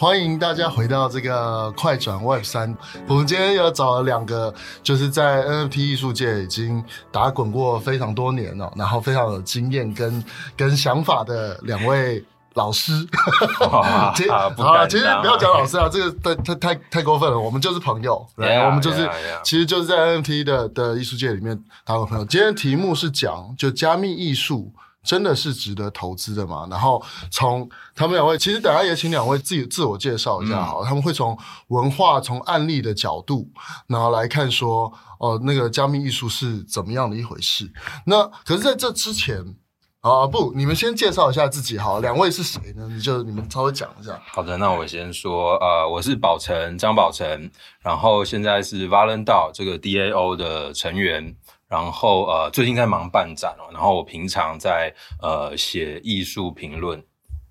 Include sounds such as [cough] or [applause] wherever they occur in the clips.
欢迎大家回到这个快转 Web 三。我们今天要找了两个，就是在 NFT 艺术界已经打滚过非常多年了，然后非常有经验跟跟想法的两位老师。啊，其实啊，其实不要讲老师啊，这个太太太太过分了。我们就是朋友，yeah, 我们就是.其实就是在 NFT 的的艺术界里面打过朋友。今天题目是讲就加密艺术。真的是值得投资的嘛？然后从他们两位，其实等下也请两位自己自我介绍一下好，嗯、他们会从文化、从案例的角度，然后来看说，哦、呃，那个加密艺术是怎么样的一回事。那可是在这之前啊，不，你们先介绍一下自己好，两位是谁呢？你就你们稍微讲一下。好的，那我先说，呃，我是宝成张宝成，然后现在是 Valendao 这个 DAO 的成员。然后呃，最近在忙办展哦。然后我平常在呃写艺术评论。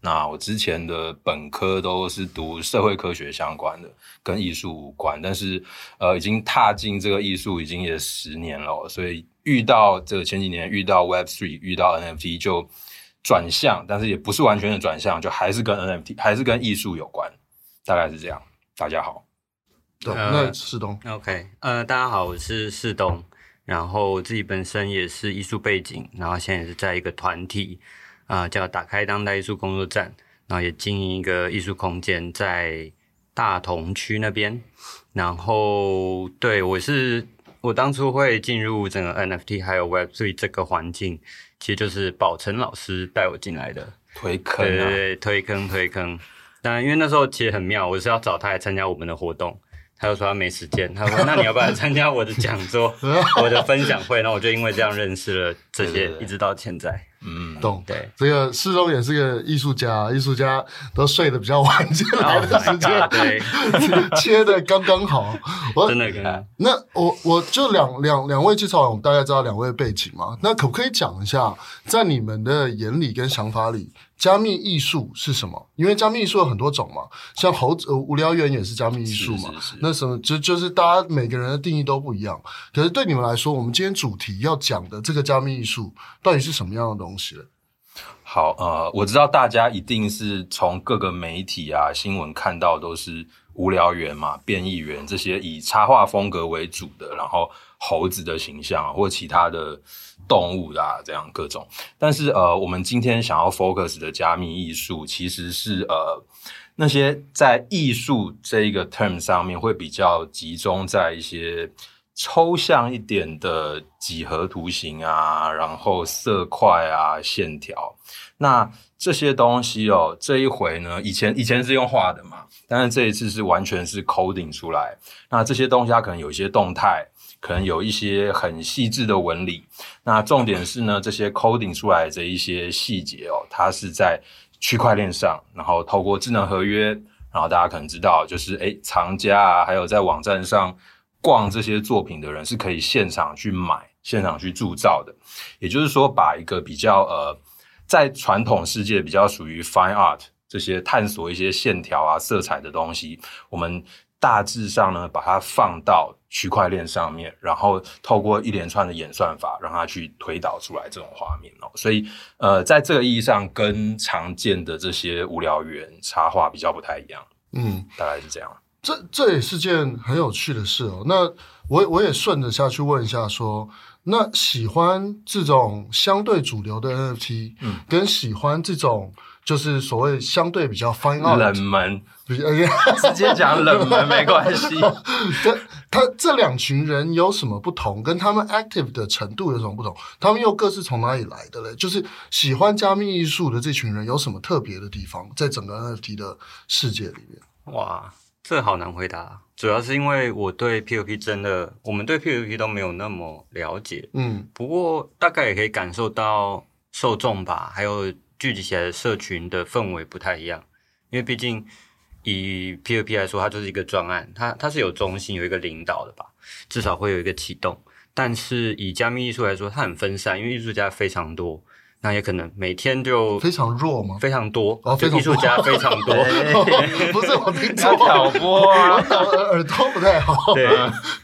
那我之前的本科都是读社会科学相关的，跟艺术无关。但是呃，已经踏进这个艺术已经也十年了，所以遇到这个前几年遇到 Web Three，遇到 NFT 就转向，但是也不是完全的转向，就还是跟 NFT 还是跟艺术有关，大概是这样。大家好，对，那世东，OK，呃，大家好，我是世东。然后我自己本身也是艺术背景，然后现在也是在一个团体啊、呃，叫打开当代艺术工作站，然后也经营一个艺术空间在大同区那边。然后对我是，我当初会进入整个 NFT 还有 Web3 这个环境，其实就是宝成老师带我进来的，推坑、啊，对对对，推坑推坑。当然，因为那时候其实很妙，我是要找他来参加我们的活动。他就说他没时间，他说那你要不要来参加我的讲座，我的分享会？然后我就因为这样认识了这些，一直到现在。嗯，懂。对，这个世宗也是个艺术家，艺术家都睡得比较晚进来的时间，oh、对，[laughs] 切的刚刚好。我真的跟他。那我我就两两两位介绍完，我们大概知道两位的背景嘛。那可不可以讲一下，在你们的眼里跟想法里？加密艺术是什么？因为加密艺术有很多种嘛，像猴子、呃、无聊猿也是加密艺术嘛。是是是。那什么，就就是大家每个人的定义都不一样。可是对你们来说，我们今天主题要讲的这个加密艺术到底是什么样的东西呢？好，呃，我知道大家一定是从各个媒体啊、新闻看到都是无聊猿嘛、变异猿这些以插画风格为主的，然后猴子的形象或其他的。动物啊，这样各种，但是呃，我们今天想要 focus 的加密艺术，其实是呃那些在艺术这一个 term 上面会比较集中在一些抽象一点的几何图形啊，然后色块啊、线条。那这些东西哦，这一回呢，以前以前是用画的嘛，但是这一次是完全是 coding 出来。那这些东西它可能有一些动态。可能有一些很细致的纹理，那重点是呢，这些 coding 出来的一些细节哦，它是在区块链上，然后透过智能合约，然后大家可能知道，就是诶藏家啊，还有在网站上逛这些作品的人是可以现场去买、现场去铸造的。也就是说，把一个比较呃，在传统世界比较属于 fine art 这些探索一些线条啊、色彩的东西，我们。大致上呢，把它放到区块链上面，然后透过一连串的演算法，让它去推导出来这种画面哦。所以，呃，在这个意义上，跟常见的这些无聊猿插画比较不太一样。嗯，大概是这样。这这也是件很有趣的事哦。那我我也顺着下去问一下说，说那喜欢这种相对主流的 NFT，嗯，跟喜欢这种就是所谓相对比较 fine art 冷门。[laughs] 直接讲冷门没关系。[laughs] 这他这两群人有什么不同？跟他们 active 的程度有什么不同？他们又各自从哪里来的嘞？就是喜欢加密艺术的这群人有什么特别的地方？在整个 NFT 的世界里面，哇，这好难回答。主要是因为我对 POP 真的，我们对 POP 都没有那么了解。嗯，不过大概也可以感受到受众吧，还有聚集起来的社群的氛围不太一样，因为毕竟。以 P2P 来说，它就是一个专案，它它是有中心、有一个领导的吧，至少会有一个启动。但是以加密艺术来说，它很分散，因为艺术家非常多，那也可能每天就非常弱吗？非常多，哦，艺术家非常多 [laughs] [laughs] 不是我听错，挑拨啊，耳朵不太好。对，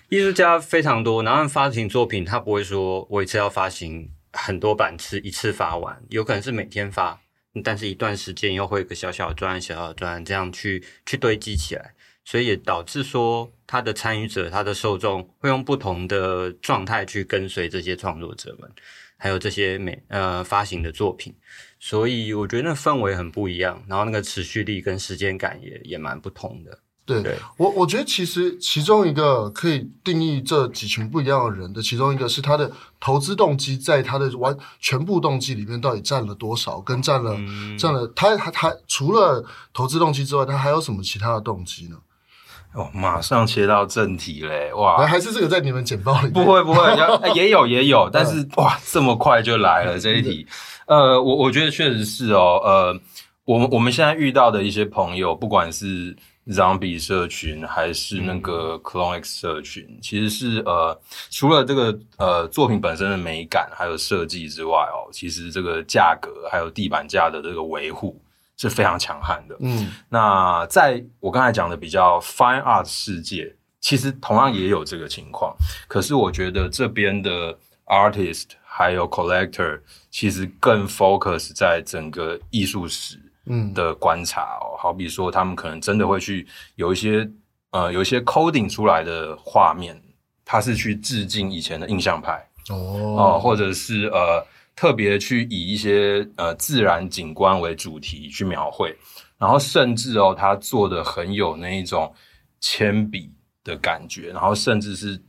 艺术家非常多，然后发行作品，他不会说我一次要发行很多版次，一次发完，有可能是每天发。但是一段时间又会有个小小的专案、小小的专案这样去去堆积起来，所以也导致说他的参与者、他的受众会用不同的状态去跟随这些创作者们，还有这些美呃发行的作品，所以我觉得那氛围很不一样，然后那个持续力跟时间感也也蛮不同的。对，对我，我觉得其实其中一个可以定义这几群不一样的人的其中一个是他的投资动机，在他的完全部动机里面到底占了多少，跟占了占、嗯、了他他他除了投资动机之外，他还有什么其他的动机呢？哦，马上切到正题嘞！哇，还是这个在你们简报里面？不会不会，[laughs] 也有也有，但是哇，这么快就来了这一题。呃，我我觉得确实是哦，呃，我们我们现在遇到的一些朋友，不管是。Zombie 社群还是那个 Clone X 社群，嗯、其实是呃，除了这个呃作品本身的美感还有设计之外哦，其实这个价格还有地板价的这个维护是非常强悍的。嗯，那在我刚才讲的比较 Fine Art 世界，其实同样也有这个情况。可是我觉得这边的 Artist 还有 Collector 其实更 Focus 在整个艺术史。嗯。的观察哦，好比说他们可能真的会去有一些呃有一些 coding 出来的画面，他是去致敬以前的印象派。哦，呃，或者是呃特别去以一些呃自然景观为主题去描绘，然后甚至哦他做的很有那一种铅笔的感觉，然后甚至是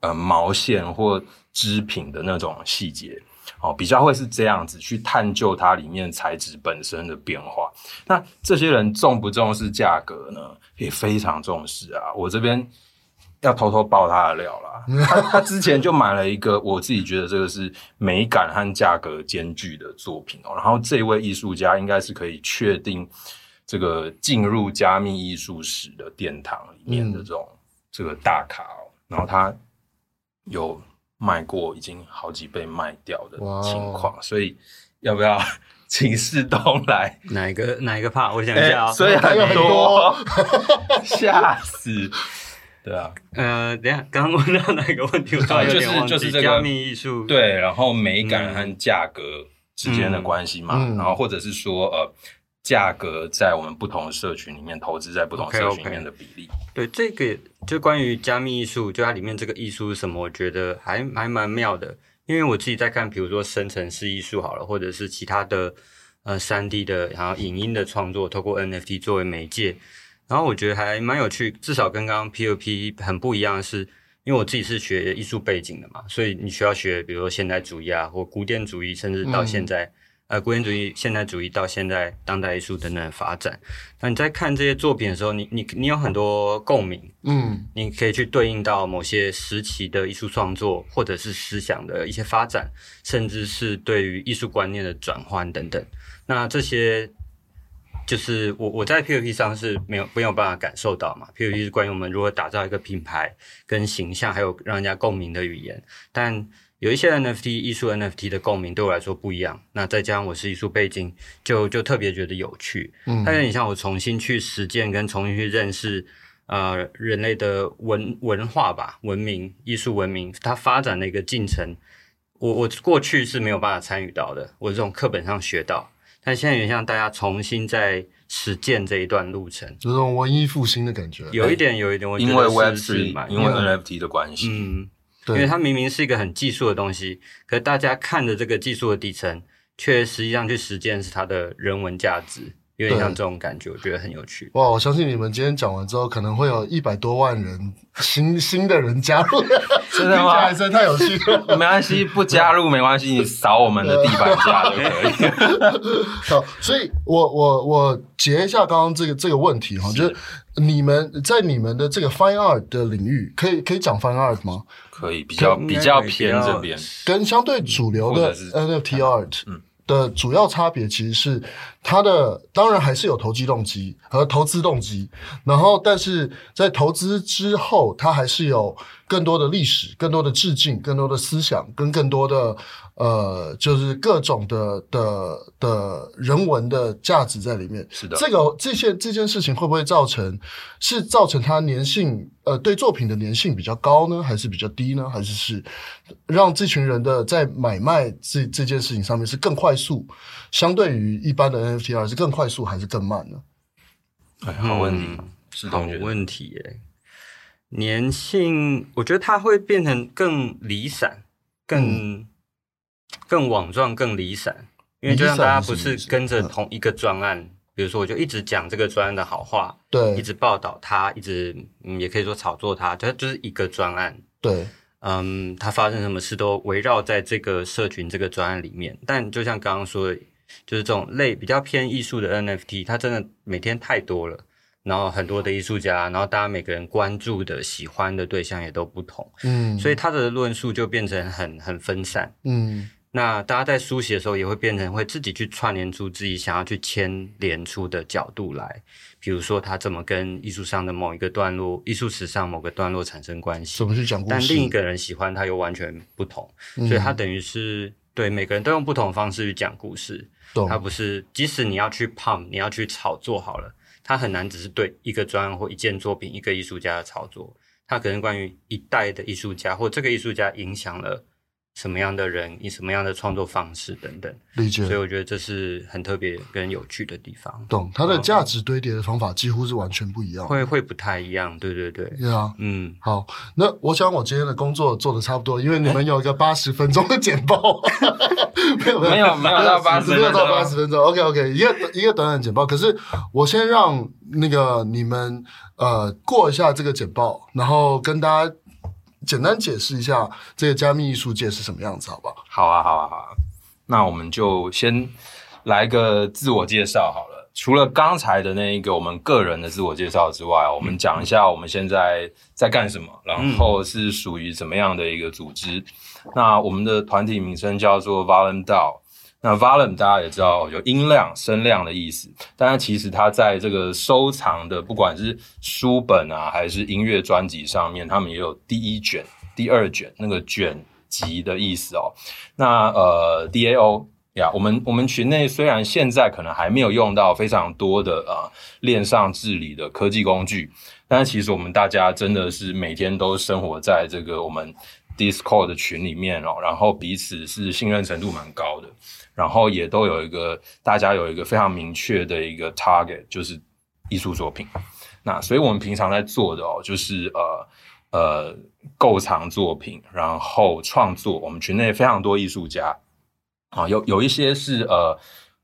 呃毛线或织品的那种细节。哦，比较会是这样子去探究它里面材质本身的变化。那这些人重不重视价格呢？也非常重视啊！我这边要偷偷爆他的料啦。[laughs] 他他之前就买了一个，我自己觉得这个是美感和价格兼具的作品哦。然后这位艺术家应该是可以确定这个进入加密艺术史的殿堂里面的这种这个大咖哦。然后他有。卖过已经好几倍卖掉的情况，wow. 所以要不要 [laughs] 请士东来？哪一个哪一个怕？我想一下啊、哦欸，所以很多，[laughs] 吓死！对啊，呃，等一下刚刚问到哪个问题？我突就是就是这个加密艺术，对，然后美感和价格之间的关系嘛、嗯，然后或者是说呃。价格在我们不同的社群里面投资在不同社群里面的比例。Okay, okay. 对，这个就关于加密艺术，就它里面这个艺术是什么？我觉得还还蛮妙的。因为我自己在看，比如说生成式艺术好了，或者是其他的呃三 D 的，然后影音的创作，透过 NFT 作为媒介，然后我觉得还蛮有趣。至少跟刚刚 POP 很不一样的是，因为我自己是学艺术背景的嘛，所以你需要学，比如说现代主义啊，或古典主义，甚至到现在。嗯呃，古典主义、现代主义到现在当代艺术等等的发展，那你在看这些作品的时候，你你你有很多共鸣，嗯，你可以去对应到某些时期的艺术创作，或者是思想的一些发展，甚至是对于艺术观念的转换等等。那这些就是我我在 POP 上是没有没有办法感受到嘛，POP 是关于我们如何打造一个品牌跟形象，还有让人家共鸣的语言，但。有一些 NFT 艺术 NFT 的共鸣对我来说不一样，那再加上我是艺术背景，就就特别觉得有趣。嗯，它有点像我重新去实践跟重新去认识，呃，人类的文文化吧，文明、艺术文明它发展的一个进程。我我过去是没有办法参与到的，我这种课本上学到，但现在有点像大家重新在实践这一段路程，这种文艺复兴的感觉。有一点，有一点，我觉得因为 Web3，因为 NFT 的关系，嗯。因为它明明是一个很技术的东西，可大家看着这个技术的底层，却实际上去实践是它的人文价值，有点像这种感觉，我觉得很有趣。哇！我相信你们今天讲完之后，可能会有一百多万人新新的人加入，真的吗？真的太有趣了。没关系，不加入没关系，你扫我们的地板价就可以。[laughs] 好，所以我我我截一下刚刚这个这个问题哈，就是你们在你们的这个 Fine Art 的领域，可以可以讲 Fine Art 吗？可以比较比较偏这边，跟相对主流的 NFT art 的主要差别其实是它的当然还是有投机动机和投资动机，然后但是在投资之后，它还是有更多的历史、更多的致敬、更多的思想跟更多的。呃，就是各种的的的人文的价值在里面。是的，这个这些这件事情会不会造成是造成它粘性？呃，对作品的粘性比较高呢，还是比较低呢？还是是让这群人的在买卖这这件事情上面是更快速，相对于一般的 NFT 而是更快速还是更慢呢？哎，好问题，嗯、是好问题耶。粘性，我觉得它会变成更离散，更。嗯更网状、更离散，因为就像大家不是跟着同一个专案，嗯、比如说我就一直讲这个专案的好话，对，一直报道它，一直嗯，也可以说炒作它，它就是一个专案，对，嗯，它发生什么事都围绕在这个社群、这个专案里面。但就像刚刚说的，就是这种类比较偏艺术的 NFT，它真的每天太多了。然后很多的艺术家，然后大家每个人关注的、喜欢的对象也都不同，嗯，所以他的论述就变成很很分散，嗯，那大家在书写的时候也会变成会自己去串联出自己想要去牵连出的角度来，比如说他怎么跟艺术上的某一个段落、艺术史上某个段落产生关系，怎么去讲故事，但另一个人喜欢他又完全不同，嗯，所以他等于是对每个人都用不同的方式去讲故事，他不是即使你要去 pump，你要去炒作好了。他很难只是对一个专案或一件作品、一个艺术家的炒作，他可能关于一代的艺术家或这个艺术家影响了什么样的人，以什么样的创作方式等等。理解。所以我觉得这是很特别跟有趣的地方。懂，它的价值堆叠的方法几乎是完全不一样，会会不太一样。对对对。对啊，嗯，好，那我想我今天的工作做的差不多，因为你们有一个八十分钟的简报。[laughs] 没有没有没有没有到八十，没有到八十分钟。OK OK，一个一个短短简报。可是我先让那个你们呃过一下这个简报，然后跟大家简单解释一下这个加密艺术界是什么样子，好不好？好啊好啊好啊。那我们就先来个自我介绍好了。除了刚才的那一个我们个人的自我介绍之外，我们讲一下我们现在在干什么，然后是属于怎么样的一个组织。那我们的团体名称叫做 Volume DAO。那 Volume 大家也知道有音量、声量的意思，但是其实它在这个收藏的，不管是书本啊，还是音乐专辑上面，他们也有第一卷、第二卷那个卷集的意思哦。那呃，DAO 呀，我们我们群内虽然现在可能还没有用到非常多的啊链上治理的科技工具，但是其实我们大家真的是每天都生活在这个我们。Discord 的群里面哦，然后彼此是信任程度蛮高的，然后也都有一个大家有一个非常明确的一个 target，就是艺术作品。那所以我们平常在做的哦，就是呃呃购藏作品，然后创作。我们群内非常多艺术家啊，有有一些是呃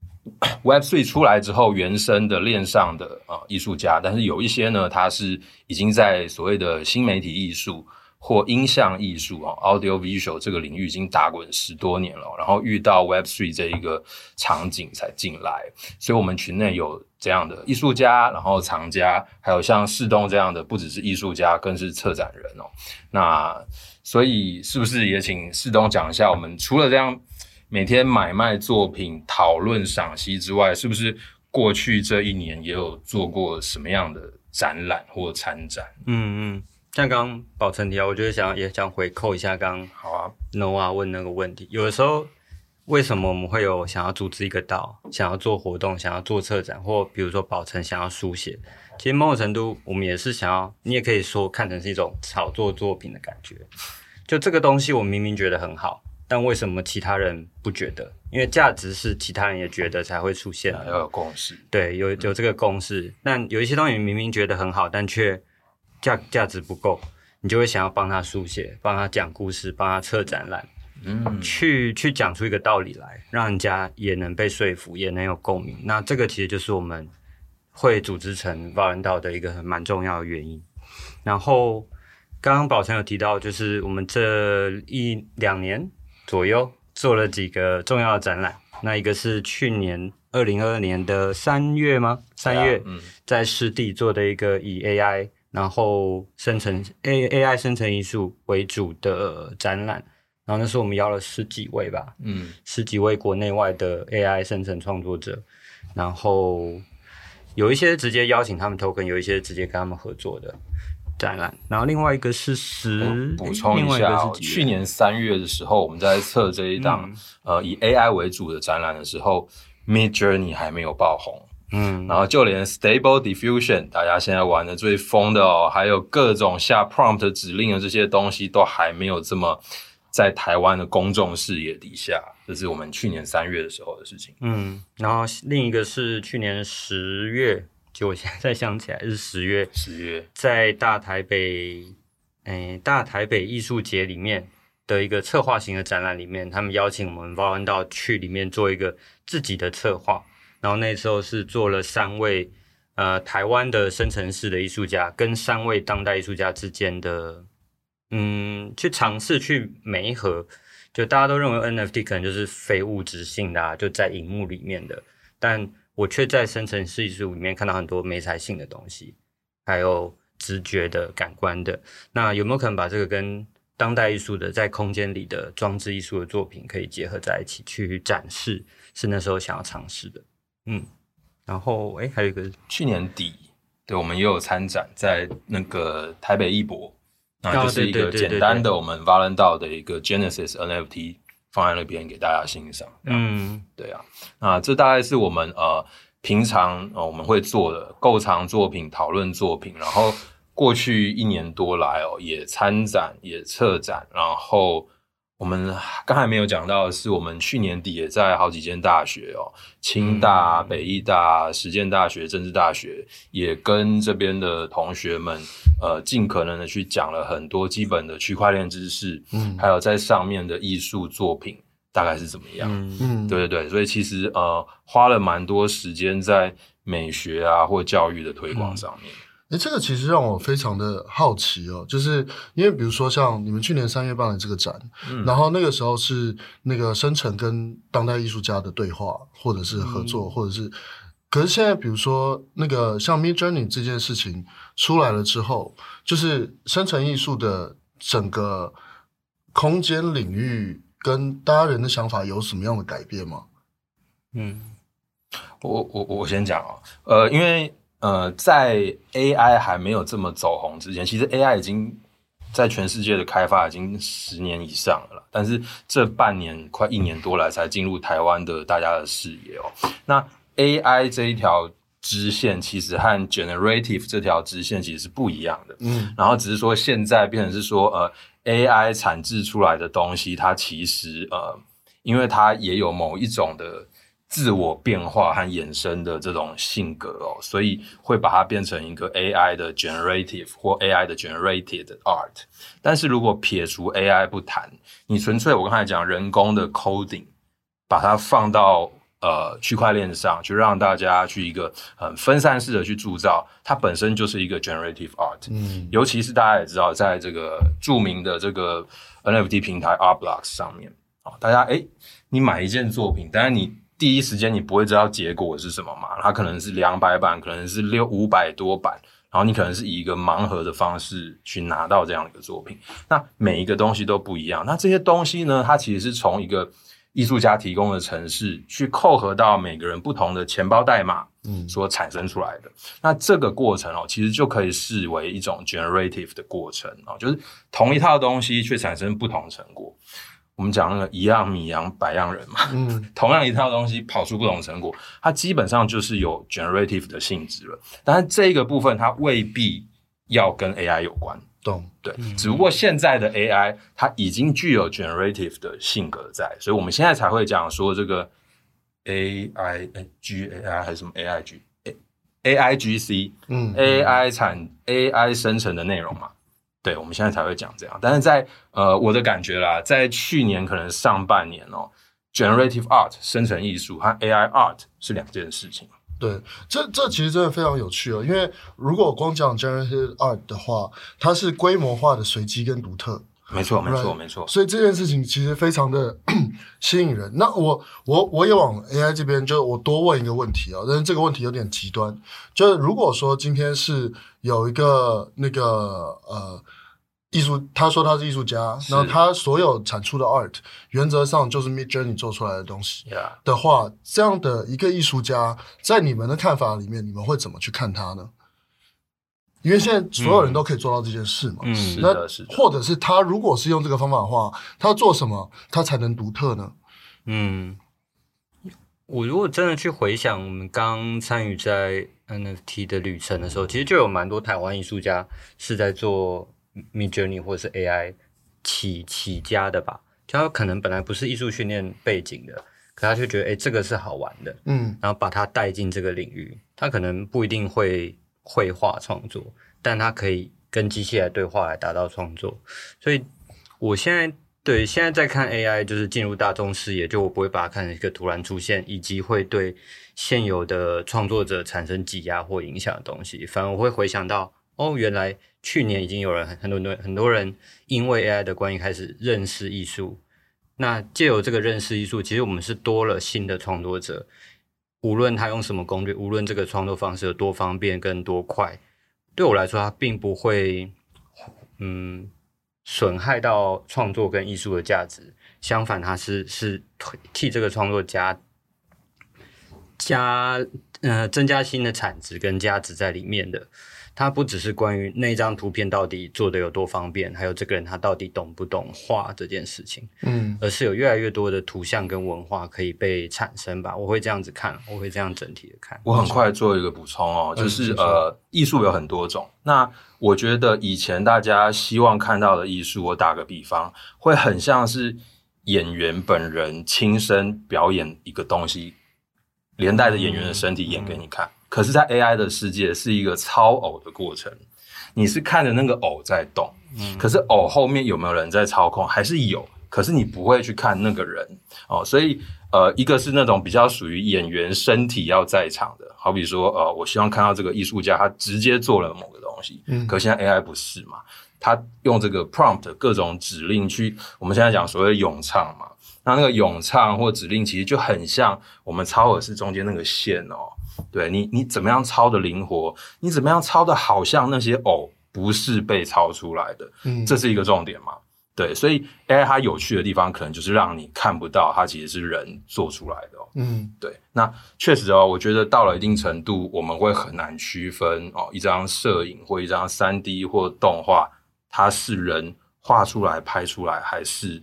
[coughs] Web3 出来之后原生的链上的啊艺术家，但是有一些呢，他是已经在所谓的新媒体艺术。或音像艺术啊，audio visual 这个领域已经打滚十多年了，然后遇到 Web Three 这一个场景才进来，所以我们群内有这样的艺术家，然后藏家，还有像世东这样的，不只是艺术家，更是策展人哦。那所以是不是也请世东讲一下，我们除了这样每天买卖作品、讨论赏析之外，是不是过去这一年也有做过什么样的展览或参展？嗯嗯。像刚刚宝成提到，我就是想也想回扣一下刚刚好啊 Noah 问那个问题。有的时候为什么我们会有想要组织一个岛，想要做活动，想要做策展，或比如说宝成想要书写，其实某种程度我们也是想要，你也可以说看成是一种炒作作品的感觉。就这个东西，我明明觉得很好，但为什么其他人不觉得？因为价值是其他人也觉得才会出现，要有共识。对，有有这个共识。嗯、但有一些东西明明觉得很好，但却价价值不够，你就会想要帮他书写，帮他讲故事，帮他策展览，嗯，去去讲出一个道理来，让人家也能被说服，也能有共鸣。那这个其实就是我们会组织成 Volume DAO 的一个很蛮重要的原因。然后刚刚宝成有提到，就是我们这一两年左右做了几个重要的展览。那一个是去年二零二二年的三月吗？三月，嗯，在湿地做的一个以 AI。然后生成 A A I 生成艺术为主的展览，然后那时候我们邀了十几位吧，嗯，十几位国内外的 A I 生成创作者，然后有一些直接邀请他们 token，有一些直接跟他们合作的展览。然后另外一个是十，补充一下、哦，去年三月的时候，我们在测这一档、嗯、呃以 AI 为主的展览的时候，Midjourney 还没有爆红。嗯，然后就连 Stable Diffusion，大家现在玩的最疯的哦，还有各种下 prompt 指令的这些东西，都还没有这么在台湾的公众视野底下。这是我们去年三月的时候的事情。嗯，然后另一个是去年十月，就我现在想起来是十月，十月在大台北，诶，大台北艺术节里面的一个策划型的展览里面，他们邀请我们 Val 到去里面做一个自己的策划。然后那时候是做了三位呃台湾的生成式的艺术家跟三位当代艺术家之间的嗯去尝试去媒合，就大家都认为 NFT 可能就是非物质性的啊，就在荧幕里面的，但我却在生成式艺术里面看到很多媒材性的东西，还有直觉的感官的。那有没有可能把这个跟当代艺术的在空间里的装置艺术的作品可以结合在一起去展示？是那时候想要尝试的。嗯，然后哎，还有一个去年底，对，我们也有参展在那个台北艺博，那就是一个简单的我们 valentine 的一个 Genesis NFT 放在那边给大家欣赏。嗯，对啊，那这大概是我们呃平常呃我们会做的购藏作品、讨论作品，然后过去一年多来哦也参展也策展，然后。我们刚才没有讲到的是，我们去年底也在好几间大学哦，清大、北艺大、实践大学、政治大学，也跟这边的同学们，呃，尽可能的去讲了很多基本的区块链知识，嗯，还有在上面的艺术作品大概是怎么样，嗯，对对对，所以其实呃，花了蛮多时间在美学啊或教育的推广上面。诶，这个其实让我非常的好奇哦，就是因为比如说像你们去年三月办的这个展，嗯，然后那个时候是那个生成跟当代艺术家的对话，或者是合作，嗯，或者是，可是现在比如说那个像 Midjourney 这件事情出来了之后，就是生成艺术的整个空间领域跟大家人的想法有什么样的改变吗？嗯，我我我先讲哦，呃，因为。呃，在 AI 还没有这么走红之前，其实 AI 已经在全世界的开发已经十年以上了。但是这半年快一年多来才进入台湾的大家的视野哦。那 AI 这一条支线其实和 Generative 这条支线其实是不一样的。嗯，然后只是说现在变成是说，呃，AI 产制出来的东西，它其实呃，因为它也有某一种的。自我变化和衍生的这种性格哦，所以会把它变成一个 AI 的 generative 或 AI 的 generated art。但是如果撇除 AI 不谈，你纯粹我刚才讲人工的 coding，把它放到呃区块链上，就让大家去一个很分散式的去铸造，它本身就是一个 generative art。嗯，尤其是大家也知道，在这个著名的这个 NFT 平台 Art Blocks 上面啊，大家诶，你买一件作品，但是你第一时间你不会知道结果是什么嘛？它可能是两百版，可能是六五百多版，然后你可能是以一个盲盒的方式去拿到这样的一个作品。那每一个东西都不一样。那这些东西呢，它其实是从一个艺术家提供的城市去扣合到每个人不同的钱包代码，嗯，所产生出来的。嗯。那这个过程哦，其实就可以视为一种 generative 的过程哦，就是同一套东西却产生不同成果。我们讲那个一样米养百样人嘛，嗯，[laughs] 同样一套东西跑出不同成果，它基本上就是有 generative 的性质了。但是这个部分它未必要跟 AI 有关，懂？对，只不过现在的 AI 它已经具有 generative 的性格在，所以我们现在才会讲说这个 AI G AI 还是什么 AIG AIGC，嗯，AI 产 AI 生成的内容嘛。对，我们现在才会讲这样，但是在呃，我的感觉啦，在去年可能上半年哦，generative art 生成艺术和 AI art 是两件事情。对，这这其实真的非常有趣哦，因为如果光讲 generative art 的话，它是规模化的随机跟独特。没错，没错，没错。所以这件事情其实非常的 [clears throat] 吸引人。那我我我也往 AI 这边，就我多问一个问题啊，但是这个问题有点极端，就是如果说今天是有一个那个呃艺术，他说他是艺术家，然后他所有产出的 art 原则上就是 Midjourney 做出来的东西。的话，这样的一个艺术家，在你们的看法里面，你们会怎么去看他呢？因为现在所有人都可以做到这件事嘛。嗯，那或者是他如果是用这个方法的话，他要做什么，他才能独特呢？嗯，我如果真的去回想我们刚参与在 NFT 的旅程的时候，其实就有蛮多台湾艺术家是在做。Midjourney 或者是 AI 起起家的吧，就他可能本来不是艺术训练背景的，可他就觉得哎、欸，这个是好玩的，嗯，然后把他带进这个领域。他可能不一定会绘画创作，但它可以跟机器来对话来达到创作。所以我现在对现在在看 AI，就是进入大众视野，就我不会把它看成一个突然出现，以及会对现有的创作者产生挤压或影响的东西。反而我会回想到，哦，原来。去年已经有人很很多很多很多人因为 AI 的关系开始认识艺术，那借由这个认识艺术，其实我们是多了新的创作者。无论他用什么工具，无论这个创作方式有多方便、跟多快，对我来说，它并不会嗯损害到创作跟艺术的价值。相反，它是是替这个创作加加呃增加新的产值跟价值在里面的。它不只是关于那张图片到底做的有多方便，还有这个人他到底懂不懂画这件事情，嗯，而是有越来越多的图像跟文化可以被产生吧。我会这样子看，我会这样整体的看。我很快做一个补充哦，就是呃，艺术有很多种。那我觉得以前大家希望看到的艺术，我打个比方，会很像是演员本人亲身表演一个东西，连带着演员的身体演给你看。嗯嗯可是，在 AI 的世界是一个超偶的过程，你是看着那个偶在动，嗯，可是偶后面有没有人在操控？还是有，可是你不会去看那个人哦。所以，呃，一个是那种比较属于演员身体要在场的，好比说，呃，我希望看到这个艺术家他直接做了某个东西，嗯，可现在 AI 不是嘛？他用这个 prompt 各种指令去，我们现在讲所谓咏唱嘛，那那个咏唱或指令其实就很像我们超耳式中间那个线哦。对你，你怎么样抄的灵活？你怎么样抄的好像那些偶不是被抄出来的？嗯，这是一个重点嘛？对，所以 AI 它有趣的地方，可能就是让你看不到它其实是人做出来的哦。嗯，对。那确实哦，我觉得到了一定程度，我们会很难区分哦，一张摄影或一张三 D 或动画，它是人画出来、拍出来，还是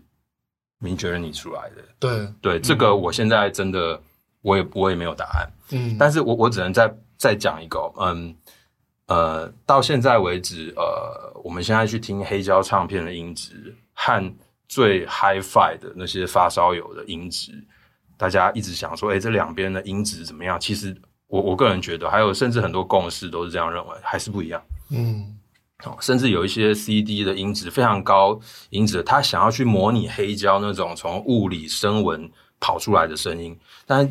Midjourney 出来的？对，对，这个我现在真的。我也我也没有答案，嗯，但是我我只能再再讲一个，嗯呃，到现在为止，呃，我们现在去听黑胶唱片的音质和最 Hi-Fi 的那些发烧友的音质，大家一直想说，哎，这两边的音质怎么样？其实我我个人觉得，还有甚至很多共识都是这样认为，还是不一样，嗯，哦，甚至有一些 CD 的音质非常高音质，他想要去模拟黑胶那种从物理声纹跑出来的声音，但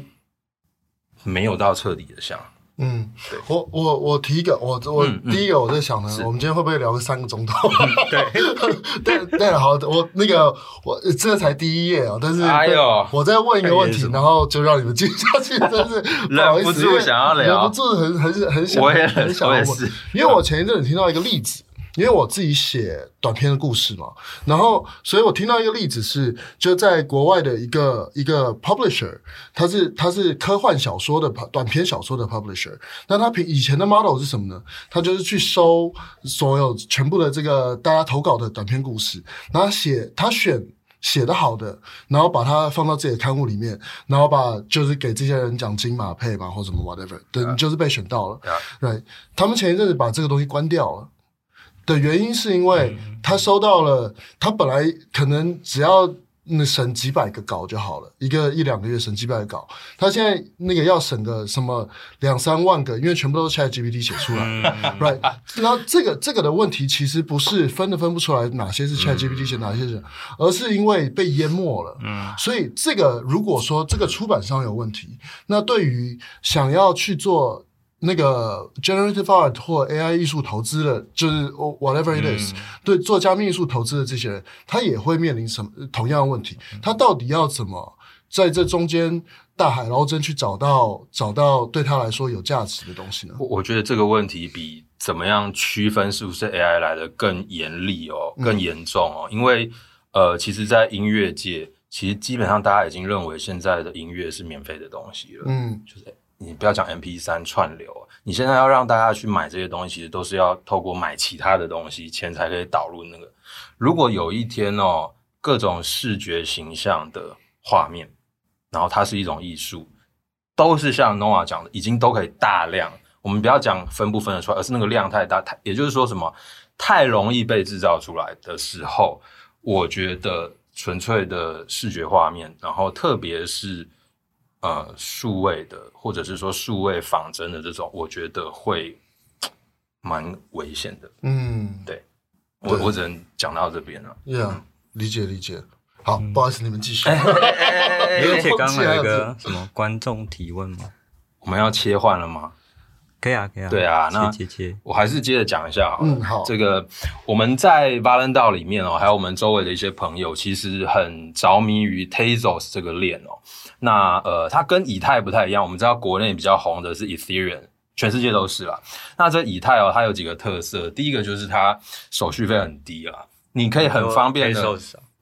没有到彻底的像，嗯，对，我我我提一个，我我、嗯、第一个我在想呢，嗯、我们今天会不会聊个三个钟头？对，[laughs] 对对，好，我那个我这才第一页啊，但是哎呦，我再问一个问题，然后就让你们继续下去，[laughs] 真是不好意思，忍不住想要聊，忍不住很很很想，我也很想问，因为我前一阵子听到一个例子。因为我自己写短篇的故事嘛，然后，所以我听到一个例子是，就在国外的一个一个 publisher，他是他是科幻小说的短篇小说的 publisher，那他平以前的 model 是什么呢？他就是去收所有全部的这个大家投稿的短篇故事，然后写他选写的好的，然后把它放到自己的刊物里面，然后把就是给这些人奖金马配嘛，或什么 whatever，对，你就是被选到了，对.他们前一阵子把这个东西关掉了。的原因是因为他收到了，他本来可能只要那审几百个稿就好了，一个一两个月审几百个稿，他现在那个要审个什么两三万个，因为全部都是 ChatGPT 写出来，right？然后这个这个的问题其实不是分都分不出来哪些是 ChatGPT 写，哪些是，而是因为被淹没了。嗯，所以这个如果说这个出版商有问题，那对于想要去做。那个 generative art 或 AI 艺术投资的，就是 whatever it is，、嗯、对做加密艺术投资的这些人，他也会面临什么同样的问题？他到底要怎么在这中间大海捞针去找到找到对他来说有价值的东西呢？我我觉得这个问题比怎么样区分是不是 AI 来的更严厉哦，更严重哦，嗯、因为呃，其实，在音乐界，其实基本上大家已经认为现在的音乐是免费的东西了，嗯，就是你不要讲 MP3 串流，你现在要让大家去买这些东西，其实都是要透过买其他的东西，钱才可以导入那个。如果有一天哦，各种视觉形象的画面，然后它是一种艺术，都是像 n o a 讲的，已经都可以大量。我们不要讲分不分得出来，而是那个量太大，太也就是说什么太容易被制造出来的时候，我觉得纯粹的视觉画面，然后特别是呃数位的，或者是说数位仿真的这种，我觉得会蛮危险的。嗯，对，我我只能讲到这边了。Yeah，理解理解。好，不好意思，你们继续。而且刚刚有一个什么观众提问吗？我们要切换了吗？可以啊，可以啊。对啊，那我还是接着讲一下。嗯，好。这个我们在 Valendale 里面哦，还有我们周围的一些朋友，其实很着迷于 Tezos 这个链哦。那呃，它跟以太不太一样。我们知道国内比较红的是 Ethereum，全世界都是啦。那这以太哦，它有几个特色。第一个就是它手续费很低啊，你可以很方便的。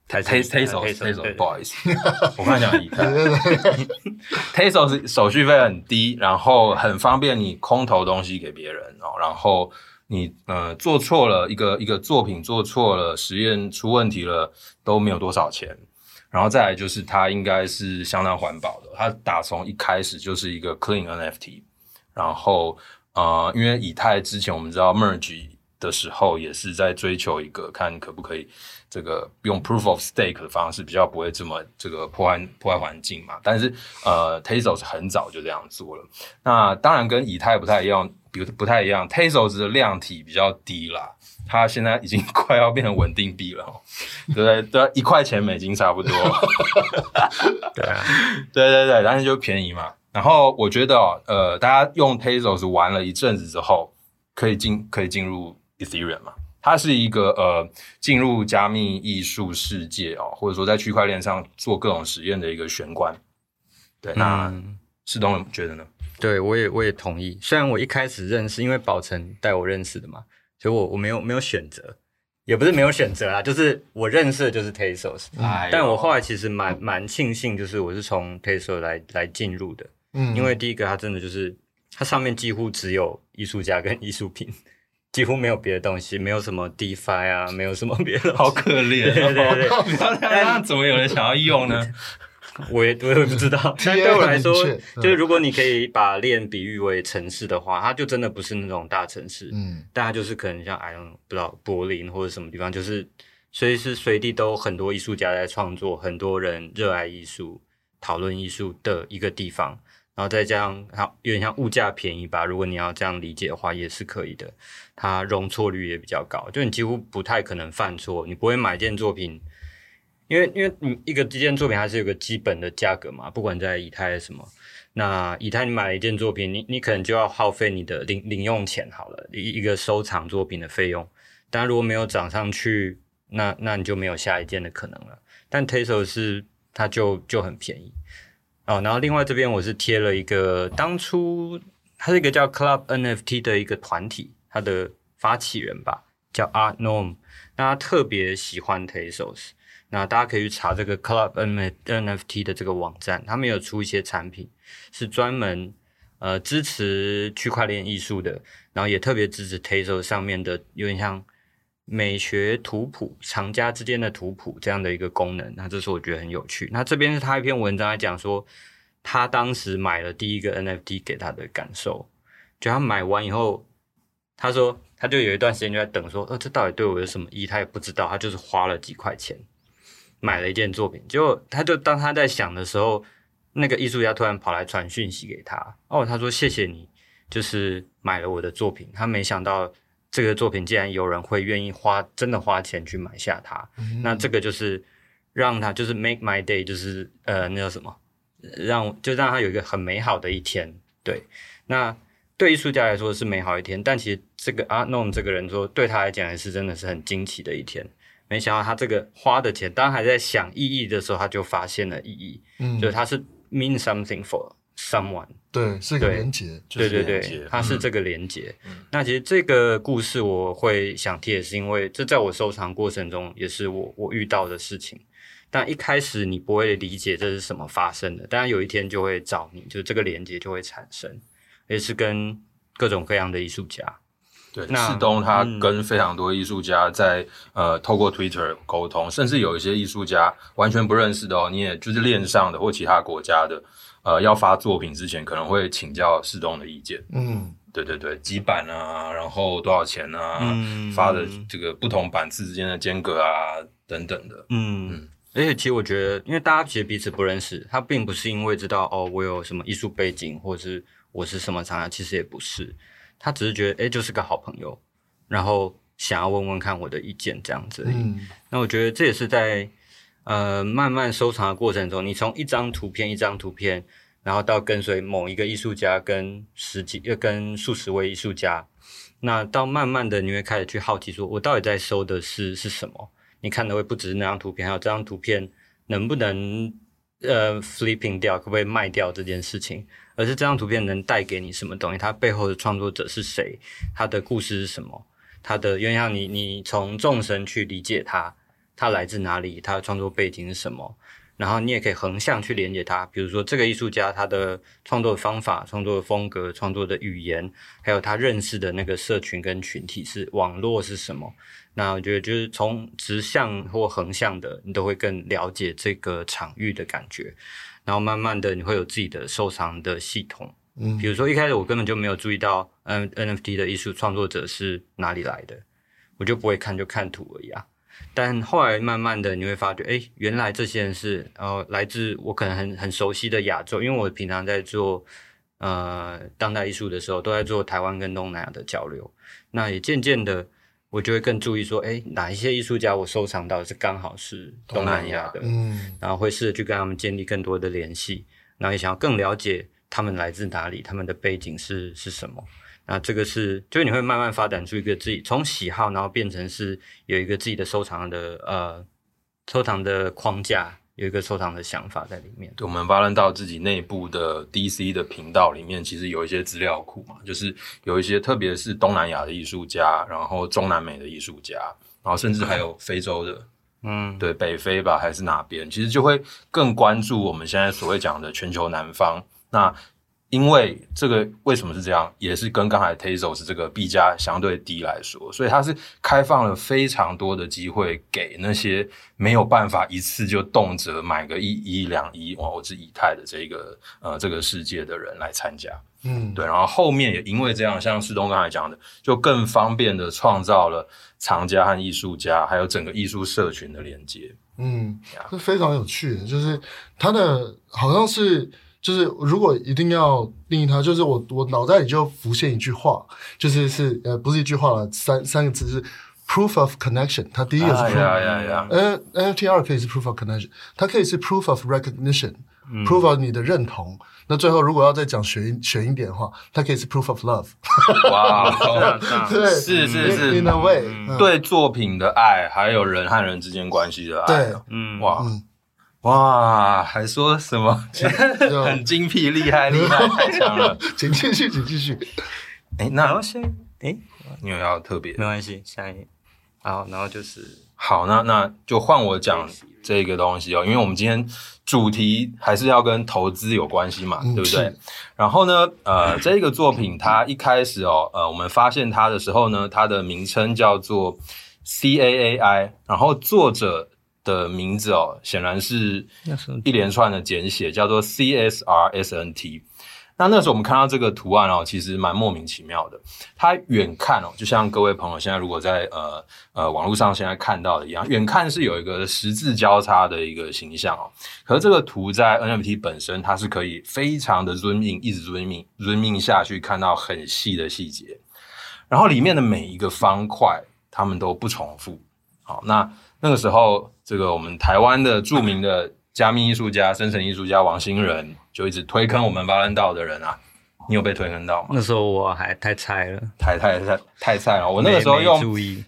Tezos，Tezos，不好意思，[laughs] 我刚才讲以 [laughs] 太。Tezos 手续费很低，然后很方便你空投东西给别人哦。然后你呃做错了一个一个作品做错了，实验出问题了都没有多少钱。然后再来就是它应该是相当环保的，它打从一开始就是一个 Clean NFT。然后呃，因为以太之前我们知道 Merge 的时候也是在追求一个看可不可以。这个用 proof of stake 的方式比较不会这么这个破坏破坏环境嘛，但是呃 Tezos 很早就这样做了。那当然跟以太不太一样，比如不太一样，Tezos 的量体比较低啦，它现在已经 [laughs] 快要变成稳定币了，对不对？对，一块钱美金差不多。[laughs] 对啊，[laughs] 对对对，但是就便宜嘛。然后我觉得哦，呃，大家用 Tezos 玩了一阵子之后，可以进可以进入 Ethereum 嘛。它是一个呃，进入加密艺术世界哦，或者说在区块链上做各种实验的一个玄关。对，那士东觉得呢？对，我也我也同意。虽然我一开始认识，因为宝成带我认识的嘛，所以我我没有没有选择，也不是没有选择啦，就是我认识的就是 Tezos，嗯，但我后来其实蛮蛮庆幸，就是我是从 Tezos 来来进入的。嗯，因为第一个它真的就是它上面几乎只有艺术家跟艺术品。几乎没有别的东西，没有什么 DeFi 啊，[laughs] 没有什么别的。好可怜，[laughs] 对对对，那怎么有人想要用呢？[laughs] 我也我也不知道。但对我来说，就是如果你可以把链比喻为城市的话，它就真的不是那种大城市。嗯，但它就是可能像 don't 不知道柏林或者什么地方，就是随时随地都很多艺术家在创作，很多人热爱艺术、讨论艺术的一个地方。然后再加上，它有点像物价便宜吧？如果你要这样理解的话，也是可以的。它容错率也比较高，就你几乎不太可能犯错。你不会买一件作品，因为因为你一个这件作品还是有个基本的价格嘛，不管在以太什么。那以太你买了一件作品，你你可能就要耗费你的零零用钱好了，一一个收藏作品的费用。但如果没有涨上去，那那你就没有下一件的可能了。但 Tezos 是它就就很便宜。哦，然后另外这边我是贴了一个，当初它是一个叫 Club NFT 的一个团体，它的发起人吧叫 Art Norm，那他特别喜欢 Tezos，那大家可以去查这个 Club NFT 的这个网站，他们有出一些产品是专门呃支持区块链艺术的，然后也特别支持 Tezos 上面的有点像。美学图谱，藏家之间的图谱这样的一个功能，那这是我觉得很有趣。那这边是他一篇文章来讲说，他当时买了第一个 NFT 给他的感受，就他买完以后，他说他就有一段时间就在等说，呃，这到底对我有什么意义？他也不知道，他就是花了几块钱买了一件作品，结果他就当他在想的时候，那个艺术家突然跑来传讯息给他，哦，他说谢谢你，就是买了我的作品，他没想到。这个作品竟然有人会愿意花真的花钱去买下它，嗯、那这个就是让他就是 make my day，就是呃那叫什么，让就让他有一个很美好的一天。对，那对艺术家来说是美好一天，但其实这个 Art Gnome 这个人说对他来讲也是真的是很惊奇的一天。没想到他这个花的钱，当还在想意义的时候，他就发现了意义。嗯，就是他是 mean something for someone。对，是个连接。对对对，它是这个连接。嗯、那其实这个故事我会想提，也，是因为这在我收藏过程中也是我我遇到的事情。但一开始你不会理解这是什么发生的，但有一天就会找你，就这个连接就会产生，也是跟各种各样的艺术家。对，世东他跟非常多艺术家在、嗯、呃透过 Twitter 沟通，甚至有一些艺术家完全不认识的哦，你也就是链上的或其他国家的，呃，要发作品之前可能会请教世东的意见。嗯，对对对，几版啊，然后多少钱啊，嗯、发的这个不同版次之间的间隔啊等等的。嗯。嗯而且其实我觉得，因为大家其实彼此不认识，他并不是因为知道哦，我有什么艺术背景，或者是我是什么场合，其实也不是，他只是觉得诶，就是个好朋友，然后想要问问看我的意见这样子而已。嗯。那我觉得这也是在呃慢慢收藏的过程中，你从一张图片一张图片，然后到跟随某一个艺术家跟十几又跟数十位艺术家，那到慢慢的你会开始去好奇说，我到底在收的是是什么？你看的会不只是那张图片，还有这张图片能不能呃 flipping 掉，可不可以卖掉这件事情，而是这张图片能带给你什么东西？它背后的创作者是谁？他的故事是什么？他的因为像你，你从众生去理解他，他来自哪里？他的创作背景是什么？然后你也可以横向去连接它，比如说这个艺术家他的创作方法、创作的风格、创作的语言，还有他认识的那个社群跟群体是网络是什么？那我觉得就是从直向或横向的，你都会更了解这个场域的感觉。然后慢慢的，你会有自己的收藏的系统。嗯，比如说一开始我根本就没有注意到，嗯，NFT 的艺术创作者是哪里来的，我就不会看，就看图而已啊。但后来慢慢的，你会发觉，哎，原来这些人是呃来自我可能很很熟悉的亚洲，因为我平常在做呃当代艺术的时候，都在做台湾跟东南亚的交流。那也渐渐的。我就会更注意说，哎，哪一些艺术家我收藏到是刚好是东南亚的，嗯，然后会试着去跟他们建立更多的联系，然后也想要更了解他们来自哪里，他们的背景是是什么。那这个是，就是你会慢慢发展出一个自己从喜好，然后变成是有一个自己的收藏的呃收藏的框架。有一个收藏的想法在里面。对，我们发展到自己内部的 DC 的频道里面，其实有一些资料库嘛，就是有一些特别是东南亚的艺术家，然后中南美的艺术家，然后甚至还有非洲的，嗯，对，北非吧还是哪边，其实就会更关注我们现在所谓讲的全球南方。那因为这个为什么是这样，也是跟刚才 Tazos 这个币价相对低来说，所以它是开放了非常多的机会给那些没有办法一次就动辄买个一一两亿或者以太的这个呃这个世界的人来参加。嗯，对。然后后面也因为这样，像世东刚才讲的，就更方便的创造了藏家和艺术家，还有整个艺术社群的连接。嗯，是非常有趣的，就是它的好像是。就是如果一定要定义它，就是我我脑袋里就浮现一句话，就是是呃不是一句话了，三三个字是 proof of connection。它第一个是 proof，呃 NFT 二可以是 proof of connection，它可以是 proof of recognition，proof、嗯、of 你的认同。那最后如果要再讲悬悬一点的话，它可以是 proof of love。哇，[laughs] 对，是是是 in a way，、嗯、对作品的爱，还有人和人之间关系的爱。对，嗯，哇。嗯哇，还说什么？[laughs] 很精辟，厉害，厉害，太强了！请继续，请继续。哎，那先，哎，你有要特别？没关系，下一页。好，然后就是好，那那就换我讲这个东西哦，因为我们今天主题还是要跟投资有关系嘛，对不对？然后呢，呃，这个作品它一开始哦，呃，我们发现它的时候呢，它的名称叫做 CAAI，然后作者。的名字哦，显然是一连串的简写，叫做 CSRSNT。那那时候我们看到这个图案哦，其实蛮莫名其妙的。它远看哦，就像各位朋友现在如果在呃呃网络上现在看到的一样，远看是有一个十字交叉的一个形象哦。可是这个图在 NFT 本身，它是可以非常的 zoom in，一直 zoom in，zoom in 下去看到很细的细节，然后里面的每一个方块，它们都不重复。好，那那个时候。这个我们台湾的著名的加密艺术家、[laughs] 生成艺术家王兴仁就一直推坑我们巴伦道的人啊，你有被推坑到吗？那时候我还太菜了，太太太太菜了。我那个时候用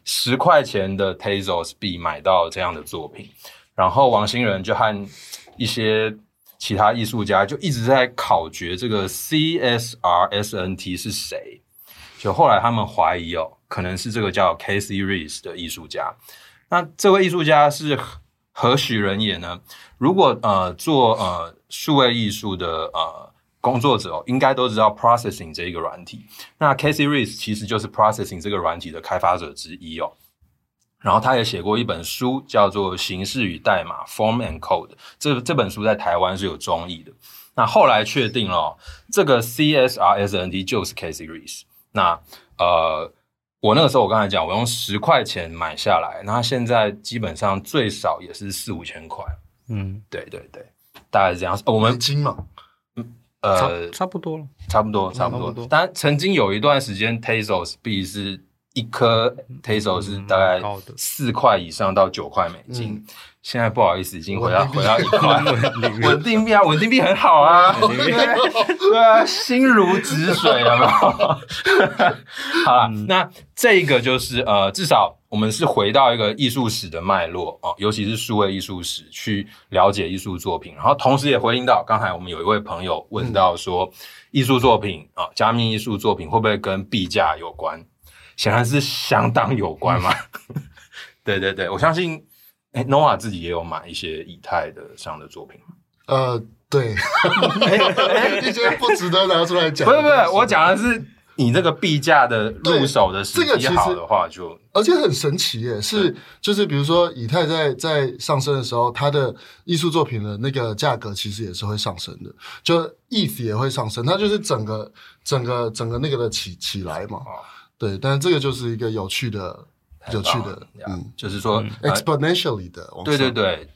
十块钱的 Tezos 币买到这样的作品，然后王兴仁就和一些其他艺术家就一直在考掘这个 CSRSNT 是谁，就后来他们怀疑哦，可能是这个叫 Casey Reese 的艺术家。那这位艺术家是何许人也呢？如果呃做呃数位艺术的呃工作者哦，应该都知道 Processing 这一个软体。那 Casey Reese 其实就是 Processing 这个软体的开发者之一哦。然后他也写过一本书，叫做《形式与代码》（Form and Code）。这这本书在台湾是有中译的。那后来确定了，这个 CSRSNT 就是 Casey Reese。那呃，我那个时候我刚才讲，我用十块钱买下来，那现在基本上最少也是四五千块。嗯，对对对，大概是这样。哦、我们金嘛，嗯呃，差不多了，差不多差不多。但曾经有一段时间，Tezos 币是。一颗 Tesos 是大概四块以上到九块美金，嗯、现在不好意思，已经回到回到一块。[laughs] 稳定币。啊，稳定币很好啊，对，对啊，心如止水了嘛。[laughs] 好了，嗯、那这个就是呃，至少我们是回到一个艺术史的脉络哦，尤其是数位艺术史，去了解艺术作品，然后同时也回应到刚才我们有一位朋友问到说，艺术作品啊，加密艺术作品会不会跟币价有关？显然是相当有关嘛，[laughs] 对对对，我相信，哎，Noah 自己也有买一些以太的上的作品。呃，对，[laughs] 一些不值得拿出来讲。不是不是，我讲的是你这个币价的入手的时机好的话就，就而且很神奇耶，是就是比如说以太在在上升的时候，它的艺术作品的那个价格其实也是会上升的，就 ETH 也会上升，它就是整个整个整个那个的起起来嘛。对，但是这个就是一个有趣的、有趣的，嗯，就是说、嗯、exponentially 的，对对对，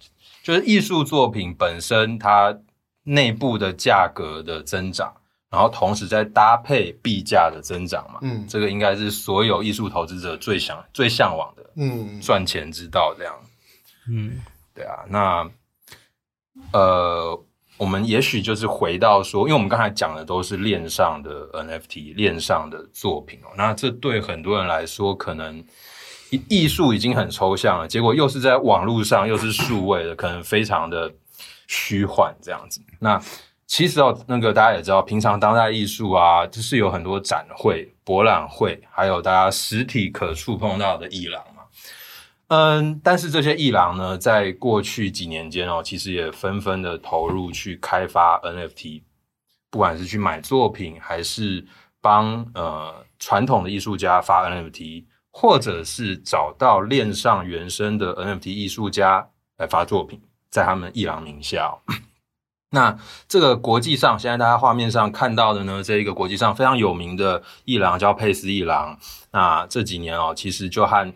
就是艺术作品本身它内部的价格的增长，然后同时再搭配币价的增长嘛，嗯，这个应该是所有艺术投资者最想、最向往的，嗯，赚钱之道这样，嗯，对啊，那呃。我们也许就是回到说，因为我们刚才讲的都是链上的 NFT，链上的作品哦。那这对很多人来说，可能艺术已经很抽象了，结果又是在网络上，又是数位的，可能非常的 [laughs] 虚幻这样子。那其实哦，那个大家也知道，平常当代艺术啊，就是有很多展会、博览会，还有大家实体可触碰到的艺廊嘛。嗯，但是这些艺廊呢，在过去几年间哦，其实也纷纷的投入去开发 NFT，不管是去买作品，还是帮呃传统的艺术家发 NFT，或者是找到链上原生的 NFT 艺术家来发作品，在他们艺廊名下哦。那这个国际上，现在大家画面上看到的呢，这一个国际上非常有名的艺廊叫佩斯艺廊。那这几年哦，其实就和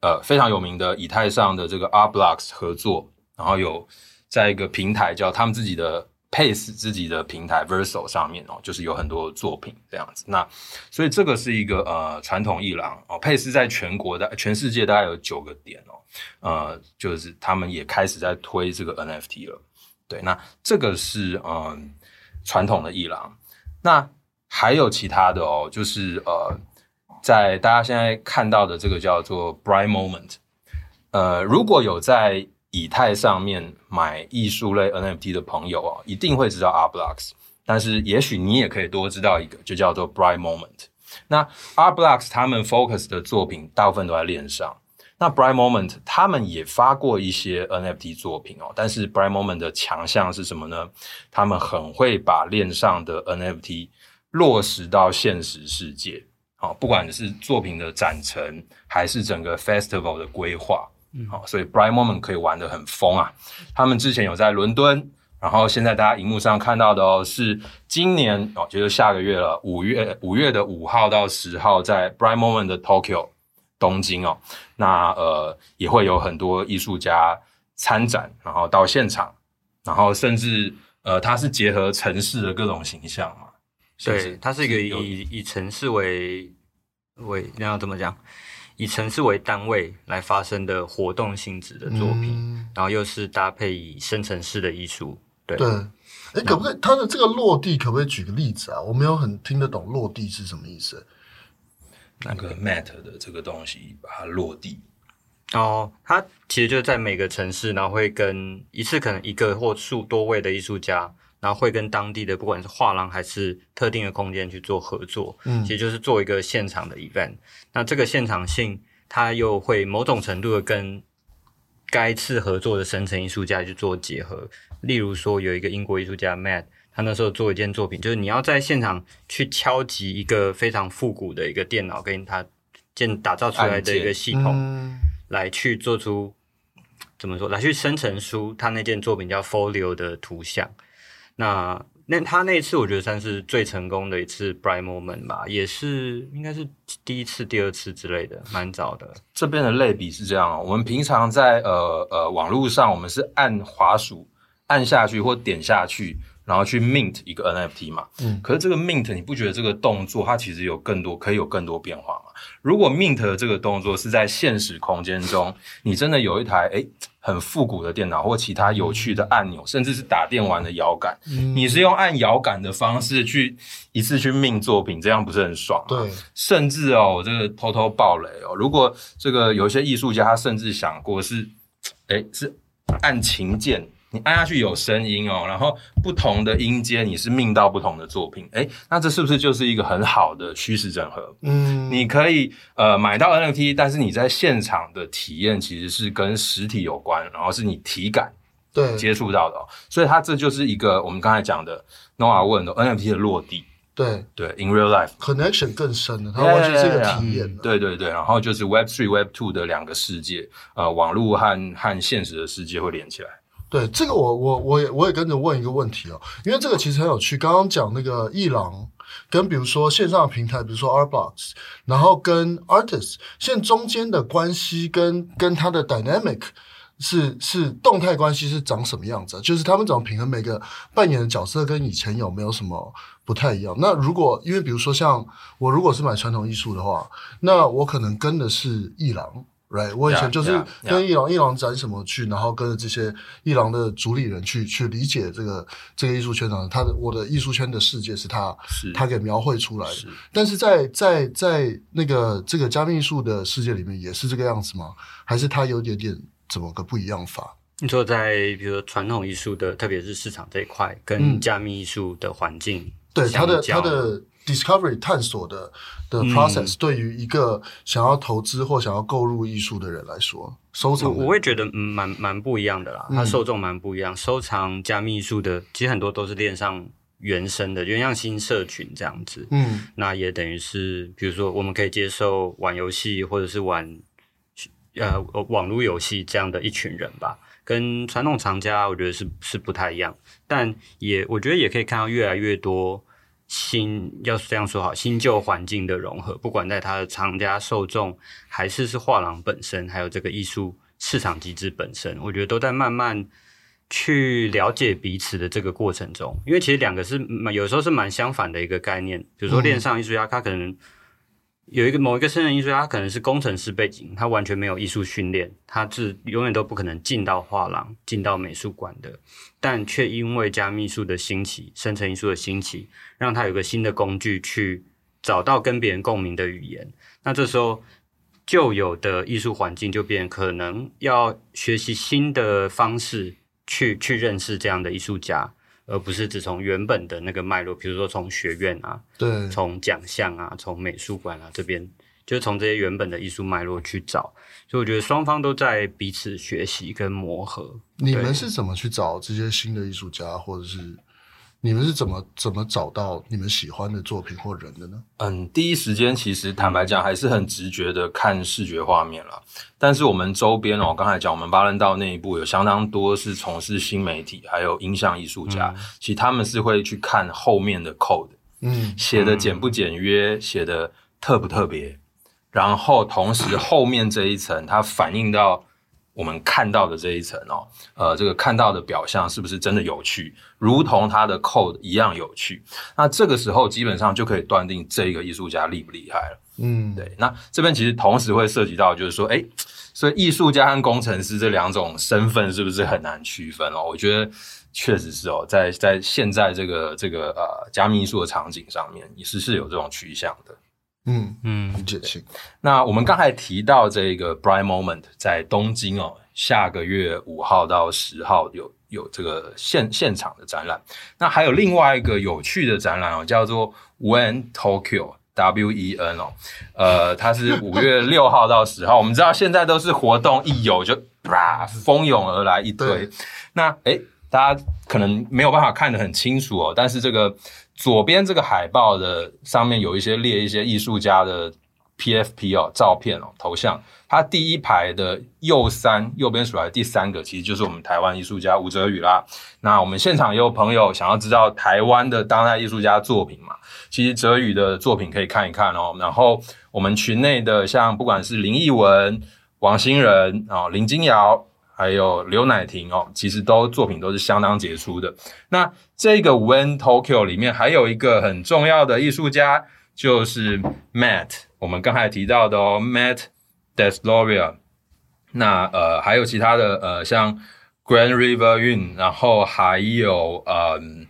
呃，非常有名的以太上的这个 Art Blocks 合作，然后有在一个平台叫他们自己的 Pace 自己的平台 Verso 上面哦，就是有很多作品这样子。那所以这个是一个呃传统艺廊哦，Pace 在全国的全世界大概有九个点哦，呃，就是他们也开始在推这个 NFT 了。对，那这个是嗯、呃、传统的艺廊，那还有其他的哦，就是呃。在大家现在看到的这个叫做 Bright Moment，呃，如果有在以太上面买艺术类 NFT 的朋友啊，一定会知道 Rblocks，但是也许你也可以多知道一个，就叫做 Bright Moment。那 Rblocks 他们 focus 的作品大部分都在链上，那 Bright Moment 他们也发过一些 NFT 作品哦，但是 Bright Moment 的强项是什么呢？他们很会把链上的 NFT 落实到现实世界。好，不管是作品的展陈，还是整个 festival 的规划，嗯，好，所以 Brian Moment 可以玩得很疯啊。他们之前有在伦敦，然后现在大家荧幕上看到的哦，是今年哦，就是下个月了，五月五月的五号到十号，在 Brian Moment 的 Tokyo 东京哦，那呃也会有很多艺术家参展，然后到现场，然后甚至呃，它是结合城市的各种形象嘛。对，它是一个以以城市为为那要怎么讲？以城市为单位来发生的活动性质的作品，嗯、然后又是搭配以生成式的艺术。对，对，哎，可不可以？它的这个落地可不可以举个例子啊？我没有很听得懂落地是什么意思。那个 mat 的这个东西把它落地，哦，它其实就在每个城市，然后会跟一次可能一个或数多位的艺术家，然后会跟当地的不管是画廊还是特定的空间去做合作，嗯，其实就是做一个现场的 event。那这个现场性，它又会某种程度的跟该次合作的生成艺术家去做结合。例如说，有一个英国艺术家 Matt，他那时候做一件作品，就是你要在现场去敲击一个非常复古的一个电脑，跟他建打造出来的一个系统，来去做出怎么说？来去生成出他那件作品叫 Folio 的图像。那那他那次，我觉得算是最成功的一次 Bright Moment 吧，也是应该是第一次、第二次之类的，蛮早的。这边的类比是这样哦，我们平常在呃呃网络上，我们是按滑鼠按下去或点下去，然后去 mint 一个 NFT 嘛。嗯。可是这个 mint，你不觉得这个动作它其实有更多可以有更多变化吗？如果 mint 的这个动作是在现实空间中，你真的有一台诶很复古的电脑或其他有趣的按钮，甚至是打电玩的摇杆，嗯、你是用按摇杆的方式去一次去 mint 作品，这样不是很爽吗？对，甚至哦，我这个偷偷爆雷哦，如果这个有一些艺术家，他甚至想过是，诶是按琴键。你按下去有声音哦，然后不同的音阶你是 mint 到不同的作品，诶，那这是不是就是一个很好的虚实整合？嗯，你可以呃买到 NFT，但是你在现场的体验其实是跟实体有关，然后是你体感对。接触到的哦，所以它这就是一个我们刚才讲的 Noah 问的 NFT 的落地，对。对，in real life connection 更深了，它完全是一个体验，嗯，对对对，然后就是 Web Three Web Two 的两个世界，呃，网络和和现实的世界会连起来。对这个我我我也我也跟着问一个问题哦，因为这个其实很有趣。刚刚讲那个艺廊跟比如说线上平台，比如说 Arbox，然后跟 Artist，现在中间的关系跟跟它的 dynamic 是是动态关系是长什么样子？就是他们怎么平衡每个扮演的角色跟以前有没有什么不太一样？那如果因为比如说像我如果是买传统艺术的话，那我可能跟的是艺廊。Right，我以前就是跟艺廊艺廊展什么去，然后跟着这些艺廊的主理人去去理解这个这个艺术圈的他的我的艺术圈的世界是他是他给描绘出来的。是但是在在在那个这个加密艺术的世界里面也是这个样子吗？还是他有点点怎么个不一样法？你说在比如说传统艺术的，特别是市场这一块，跟加密艺术的环境、嗯，对它的他的。Discovery 探索的的 process、嗯、对于一个想要投资或想要购入艺术的人来说，收藏我会觉得嗯蛮蛮不一样的啦，它受众蛮不一样。嗯、收藏加密艺术的其实很多都是链上原生的，就像新社群这样子。嗯，那也等于是比如说我们可以接受玩游戏或者是玩呃网络游戏这样的一群人吧，跟传统藏家我觉得是是不太一样，但也我觉得也可以看到越来越多。新要是这样说好，新旧环境的融合，不管在它的藏家受众，还是是画廊本身，还有这个艺术市场机制本身，我觉得都在慢慢去了解彼此的这个过程中。因为其实两个是有时候是蛮相反的一个概念，比如说恋上艺术家，他可能。有一个某一个生人艺术家，他可能是工程师背景，他完全没有艺术训练，他是永远都不可能进到画廊、进到美术馆的。但却因为加密术的兴起、生成艺术的兴起，让他有个新的工具去找到跟别人共鸣的语言。那这时候，旧有的艺术环境就变可能要学习新的方式去去认识这样的艺术家。而不是只从原本的那个脉络，比如说从学院啊，对，从奖项啊，从美术馆啊这边，就是从这些原本的艺术脉络去找。所以我觉得双方都在彼此学习跟磨合。你们是怎么去找这些新的艺术家，或者是？你们是怎么怎么找到你们喜欢的作品或人的呢？嗯，第一时间其实坦白讲还是很直觉的看视觉画面了。但是我们周边哦，刚才讲我们巴伦道那一部有相当多是从事新媒体还有音像艺术家，嗯、其实他们是会去看后面的 code，嗯，写的简不简约，写的特不特别，然后同时后面这一层它反映到。我们看到的这一层哦，呃，这个看到的表象是不是真的有趣，如同它的 code 一样有趣？那这个时候基本上就可以断定这个艺术家厉不厉害了。嗯，对。那这边其实同时会涉及到，就是说，哎，所以艺术家和工程师这两种身份是不是很难区分哦？我觉得确实是哦，在在现在这个这个呃加密艺术的场景上面，也是是有这种趋向的。嗯嗯，很解气。那我们刚才提到这个 Bright Moment 在东京哦，下个月五号到十号有有这个现现场的展览。那还有另外一个有趣的展览哦，叫做 When Tokyo W E N 哦，呃，它是五月六号到十号。我们知道现在都是活动一有就啪蜂拥而来一堆。那诶，大家可能没有办法看得很清楚哦，但是这个。左边这个海报的上面有一些列一些艺术家的 PFP 哦，照片哦，头像。它第一排的右三，右边数来第三个，其实就是我们台湾艺术家吴哲宇啦。那我们现场也有朋友想要知道台湾的当代艺术家作品嘛？其实哲宇的作品可以看一看哦。然后我们群内的像不管是林艺文、王新仁啊、林金瑶。还有刘乃婷哦，其实都作品都是相当杰出的。那这个 When Tokyo 里面还有一个很重要的艺术家，就是 Matt，我们刚才提到的哦，Matt Deslauriers。那呃，还有其他的呃，像 Grand River Yun，然后还有嗯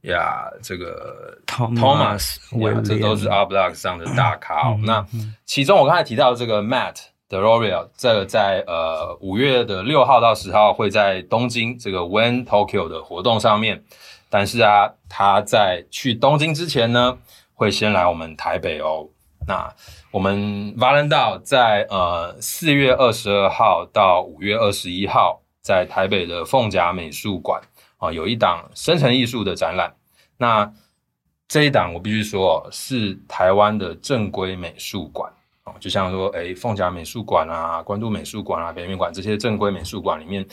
呀，这个 Thomas，这都是 Art Blocks 上的大咖哦。那其中我刚才提到的这个 Matt。Deslauriers 这个在呃五月的六号到十号会在东京这个 When Tokyo 的活动上面，但是啊，他在去东京之前呢，会先来我们台北哦。那我们 Valendale 在呃四月二十二号到五月二十一号，在台北的凤甲美术馆啊，有一档生成艺术的展览。那这一档我必须说是台湾的正规美术馆。哦，就像说，诶，凤甲美术馆啊，关渡美术馆啊，北美馆这些正规美术馆里面，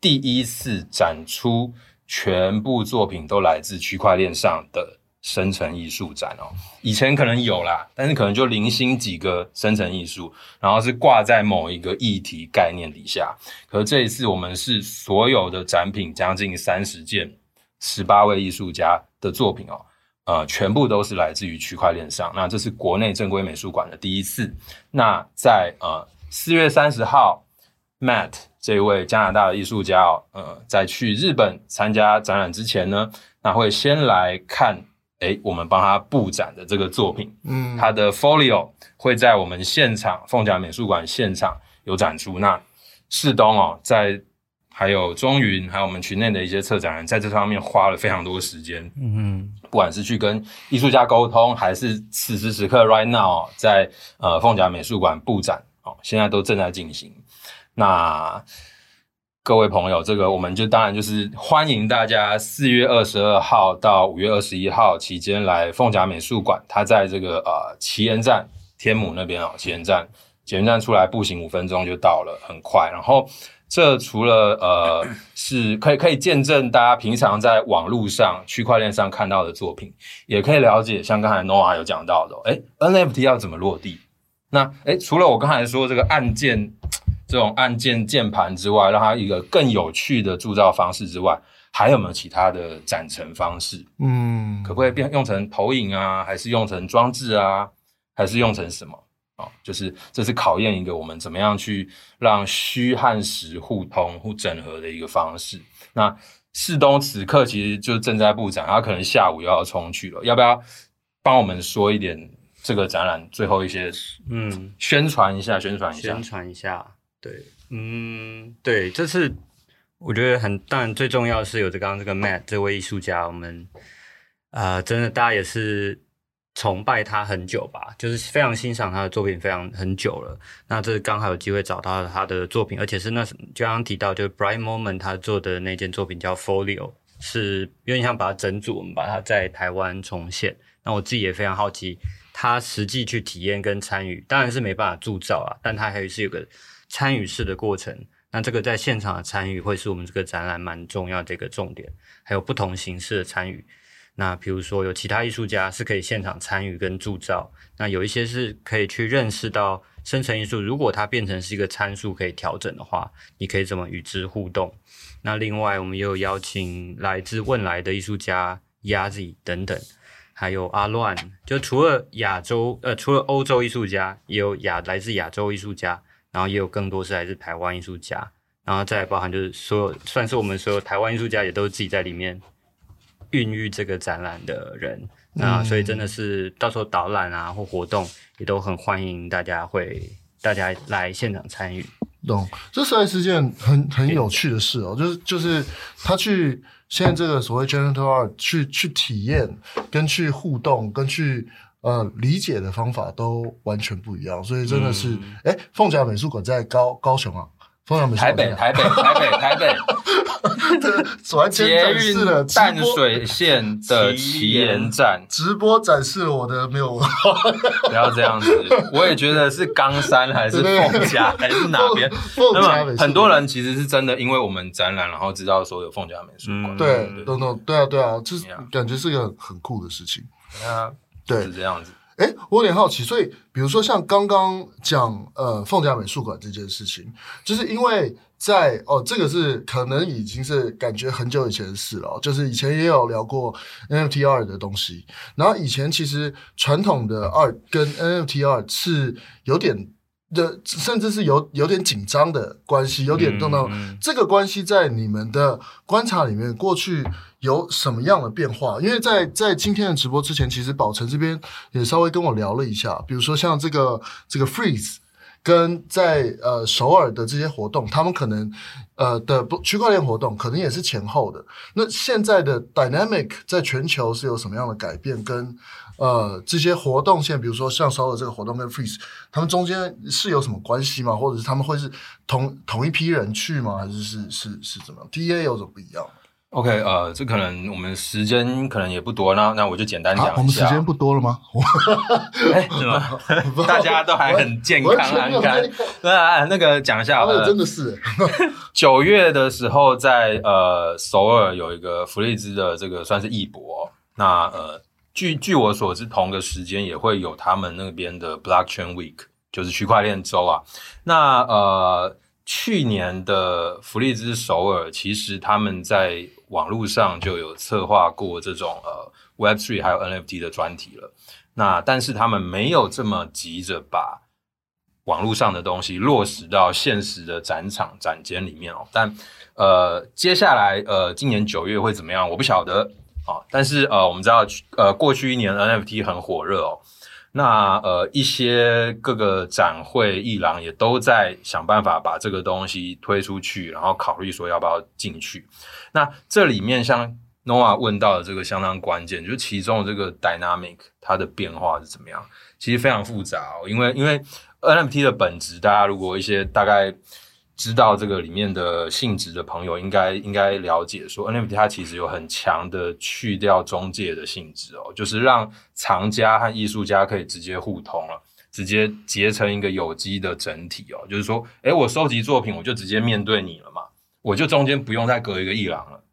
第一次展出全部作品都来自区块链上的生成艺术展哦。以前可能有啦，但是可能就零星几个生成艺术，然后是挂在某一个议题概念底下。可是这一次，我们是所有的展品将近三十件，十八位艺术家的作品哦。呃，全部都是来自于区块链上。那这是国内正规美术馆的第一次。那在呃四月三十号，Matt 这位加拿大的艺术家哦，呃，在去日本参加展览之前呢，那会先来看，诶，我们帮他布展的这个作品，嗯，他的 Folio 会在我们现场凤甲美术馆现场有展出。那世东哦，在还有中云，还有我们群内的一些策展人，在这方面花了非常多时间。嗯哼，不管是去跟艺术家沟通，还是此时此刻 right now 在呃凤甲美术馆布展哦，现在都正在进行。那各位朋友，这个我们就当然就是欢迎大家四月二十二号到五月二十一号期间来凤甲美术馆，它在这个呃奇岩站天母那边哦，奇岩站捷运站出来步行五分钟就到了，很快。然后。这除了呃，是可以可以见证大家平常在网络上区块链上看到的作品，也可以了解像刚才 Noah 有讲到的，哎 NFT 要怎么落地？那哎除了我刚才说这个按键这种按键键盘之外，让它一个更有趣的铸造方式之外，还有没有其他的展陈方式？嗯，可不可以变用成投影啊，还是用成装置啊，还是用成什么？哦，就是这是考验一个我们怎么样去让虚和实互通、互整合的一个方式。那世东此刻其实就正在布展，他可能下午又要冲去了。要不要帮我们说一点这个展览最后一些嗯宣传一下？宣传一下，宣传一下。对，嗯，对，这次我觉得很，当然最重要的是有这刚刚这个 Matt 这位艺术家，我们啊、呃，真的大家也是。崇拜他很久吧，就是非常欣赏他的作品，非常很久了。那这刚好有机会找到他的作品，而且是那就刚刚提到，就是 Bright Moment 他做的那件作品叫 Folio，是有点像把它整组，我们把它在台湾重现。那我自己也非常好奇，他实际去体验跟参与，当然是没办法铸造啊，但他还是有个参与式的过程。那这个在现场的参与，会是我们这个展览蛮重要的一个重点，还有不同形式的参与。那比如说有其他艺术家是可以现场参与跟铸造，那有一些是可以去认识到生成艺术，如果它变成是一个参数可以调整的话，你可以怎么与之互动？那另外我们也有邀请来自汶莱的艺术家 Yazi 等等，还有阿乱，就除了亚洲呃除了欧洲艺术家，也有亚来自亚洲艺术家，然后也有更多是来自台湾艺术家，然后再包含就是所有算是我们所有台湾艺术家也都自己在里面。孕育这个展览的人，那所以真的是到时候导览啊或活动也都很欢迎大家会大家来现场参与。懂，这实在是件很很有趣的事哦，就是就是他去现在这个所谓 Generative Art 去去体验跟去互动跟去呃理解的方法都完全不一样，所以真的是哎，凤、嗯、甲美术馆在高高雄啊？凤翔美术。[laughs] 台北，台北，台北，台北，[laughs] 捷运淡水线的奇岩站直播展示了我的没有文化，[laughs] 不要这样子。我也觉得是冈山还是凤甲还是哪边？[laughs] 那么很多人其实是真的，因为我们展览，然后知道说有凤甲美术馆。对，等等，对啊，对啊，就是感觉是一个很酷的事情。啊，对，是这样子。哎，我有点好奇，所以比如说像刚刚讲呃凤甲美术馆这件事情，就是因为在哦，这个是可能已经是感觉很久以前的事了，就是以前也有聊过 NFT art 的东西，然后以前其实传统的 art 跟 NFT art 是有点。的甚至是有有点紧张的关系，有点动荡。嗯嗯、这个关系在你们的观察里面，过去有什么样的变化？因为在在今天的直播之前，其实宝城这边也稍微跟我聊了一下，比如说像这个这个 Freeze，跟在呃首尔的这些活动，他们可能呃的不区块链活动，可能也是前后的。那现在的 Dynamic 在全球是有什么样的改变？跟呃，这些活动现在，比如说像烧的这个活动跟 Freeze，他们中间是有什么关系吗？或者是他们会是同同一批人去吗？还是是是是怎么样？TA 有什么不一样？OK，呃，这可能我们时间可能也不多，那那我就简单讲一下。啊、我们时间不多了吗？[laughs] 哎，是吗？大家都还很健康安康。那 [laughs] 那个讲一下，呃、真的是 [laughs] 九月的时候在，呃首尔有一个福利兹的这个算是艺博，那呃。据据我所知，同个时间也会有他们那边的 Blockchain Week，就是区块链周啊。那呃，去年的福利兹首尔，其实他们在网络上就有策划过这种呃 Web3 还有 NFT 的专题了。那但是他们没有这么急着把网络上的东西落实到现实的展场展间里面哦。但呃，接下来呃，今年九月会怎么样？我不晓得。啊，但是呃，我们知道，呃，过去一年 NFT 很火热哦。那呃，一些各个展会艺廊也都在想办法把这个东西推出去，然后考虑说要不要进去。那这里面像 Noah 问到的这个相当关键，就是其中的这个 Dynamic 它的变化是怎么样？其实非常复杂哦，因为因为 NFT 的本质，大家如果一些大概。知道这个里面的性质的朋友，应该应该了解说，NFT 它其实有很强的去掉中介的性质哦，就是让藏家和艺术家可以直接互通了，直接结成一个有机的整体哦。就是说，诶，我收集作品，我就直接面对你了嘛，我就中间不用再隔一个艺廊了。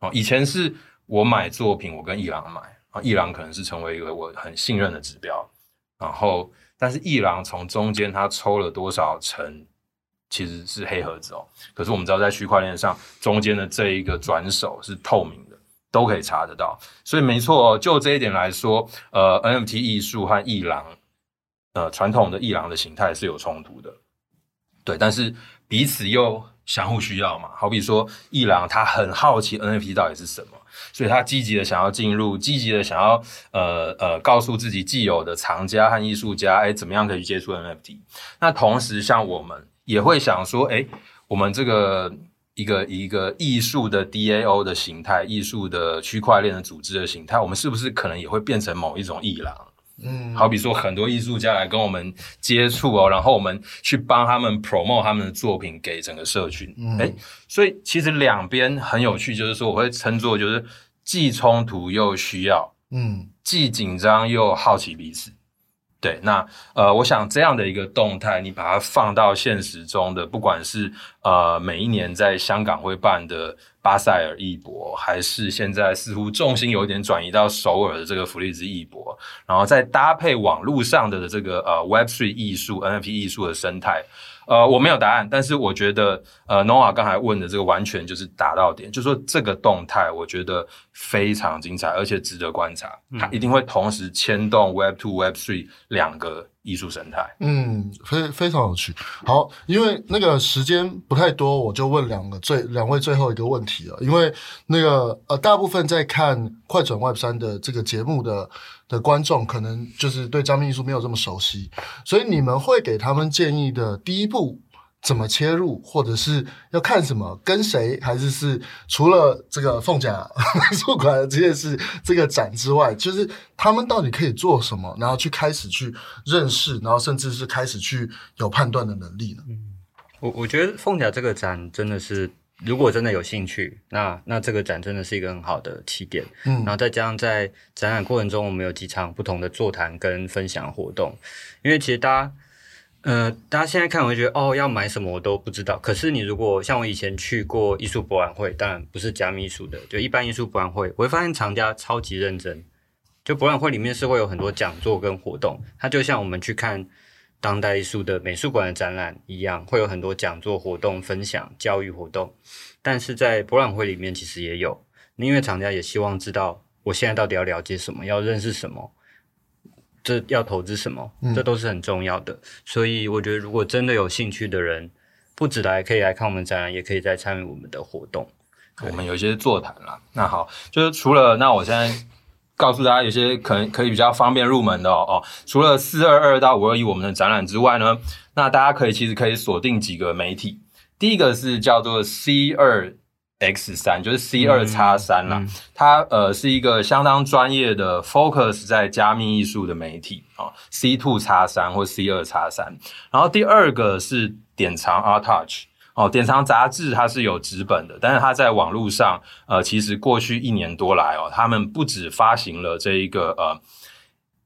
哦，以前是我买作品，我跟艺廊买啊，艺廊可能是成为一个我很信任的指标，然后但是艺廊从中间他抽了多少成？其实是黑盒子哦，可是我们知道在区块链上中间的这一个转手是透明的，都可以查得到。所以没错，就这一点来说，呃，NFT 艺术和艺廊，呃，传统的艺廊的形态是有冲突的，对，但是彼此又相互需要嘛。好比说艺廊他很好奇 NFT 到底是什么，所以他积极的想要进入，积极的想要呃呃告诉自己既有的藏家和艺术家，哎，怎么样可以去接触 NFT？那同时像我们。也会想说，哎，我们这个一个一个艺术的 DAO 的形态，艺术的区块链的组织的形态，我们是不是可能也会变成某一种艺廊？嗯，好比说很多艺术家来跟我们接触哦，然后我们去帮他们 promote 他们的作品给整个社群。嗯，哎，所以其实两边很有趣，就是说我会称作就是既冲突又需要，嗯，既紧张又好奇彼此。对，那呃，我想这样的一个动态，你把它放到现实中的，不管是呃每一年在香港会办的巴塞尔艺博，还是现在似乎重心有点转移到首尔的这个弗利兹艺博，然后再搭配网络上的这个呃 Web3 艺术、NFT 艺术的生态。呃，我没有答案，但是我觉得，呃，Noah 刚才问的这个完全就是打到点，就是说这个动态我觉得非常精彩，而且值得观察，它一定会同时牵动 Web Two、Web Three 两个艺术生态。嗯，非非常有趣。好，因为那个时间不太多，我就问两个最两位最后一个问题了。因为那个呃，大部分在看快转 Web 三的这个节目的的观众，可能就是对加密艺术没有这么熟悉，所以你们会给他们建议的第一步。怎么切入，或者是要看什么，跟谁，还是是除了这个凤甲美术馆的这件事，这个展之外，就是他们到底可以做什么，然后去开始去认识，然后甚至是开始去有判断的能力呢？嗯，我我觉得凤甲这个展真的是，如果真的有兴趣，那那这个展真的是一个很好的起点。嗯，然后再加上在展览过程中，我们有几场不同的座谈跟分享活动，因为其实大家。呃，大家现在看我会觉得哦，要买什么我都不知道。可是你如果像我以前去过艺术博览会，当然不是加密艺术的，就一般艺术博览会，我会发现藏家超级认真。就博览会里面是会有很多讲座跟活动，它就像我们去看当代艺术的美术馆的展览一样，会有很多讲座活动、分享、教育活动。但是在博览会里面其实也有，因为厂家也希望知道我现在到底要了解什么，要认识什么。这要投资什么？这都是很重要的。嗯、所以我觉得，如果真的有兴趣的人，不止来可以来看我们展览，也可以再参与我们的活动。我们有一些座谈啦。那好，就是除了那，我现在告诉大家，有些可能可以比较方便入门的哦。哦除了四二二到五二一我们的展览之外呢，那大家可以其实可以锁定几个媒体。第一个是叫做 C 二。X 三就是 C 二叉三啦，它呃是一个相当专业的 focus 在加密艺术的媒体啊、哦、，C two 叉三或 C 二叉三。然后第二个是典藏 ARTouch 哦，典藏杂志它是有纸本的，但是它在网络上呃，其实过去一年多来哦，他们不止发行了这一个呃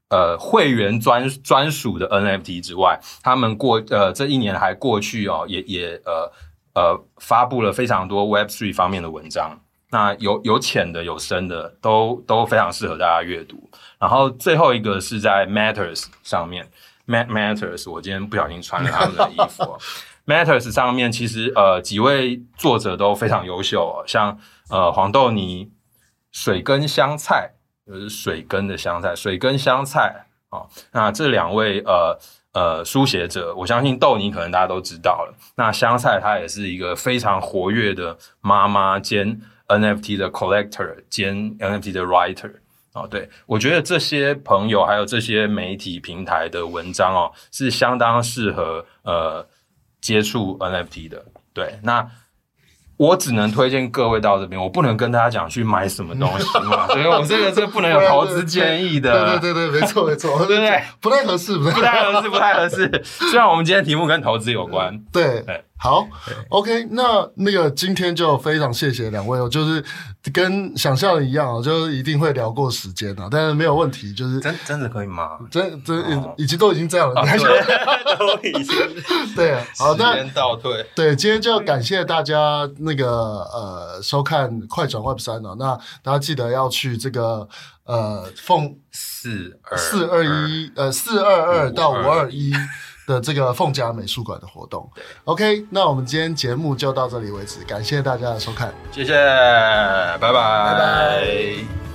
呃会员专专属的 NFT 之外，他们过呃这一年还过去哦，也也呃。呃，发布了非常多 Web3 方面的文章，那有有浅的，有深的，都都非常适合大家阅读。然后最后一个是在 Matters 上面，Mat Matters 我今天不小心穿了他们的衣服。Matters 上面其实呃几位作者都非常优秀哦，像呃黄豆泥、水根香菜，就是水根的香菜，水根香菜啊、那这两位呃。呃，书写者，我相信豆泥可能大家都知道了。那香菜她也是一个非常活跃的妈妈兼 NFT 的 collector 兼 NFT 的 writer 哦。对，我觉得这些朋友还有这些媒体平台的文章哦，是相当适合呃接触 NFT 的。对，那。我只能推荐各位到这边，我不能跟大家讲去买什么东西嘛，[laughs] 所以我这个这个不能有投资建议的。对对对，对，没错没错，[laughs] 对不对？不太合适，不太合适，不太合适。[laughs] 虽然我们今天题目跟投资有关，对对。好，OK，那那个今天就非常谢谢两位哦，就是跟想象的一样哦，就是一定会聊过时间啊，但是没有问题，就是真真的可以吗？真真已经都已经这样了，[laughs] 都已经。对，好，时间倒退，对，今天就感谢大家那个呃收看快转 Web 三哦，那大家记得要去这个呃凤四二四二一呃四二二到五二一。的这个凤甲美术馆的活动，OK，那我们今天节目就到这里为止，感谢大家的收看，谢谢，拜拜，拜拜。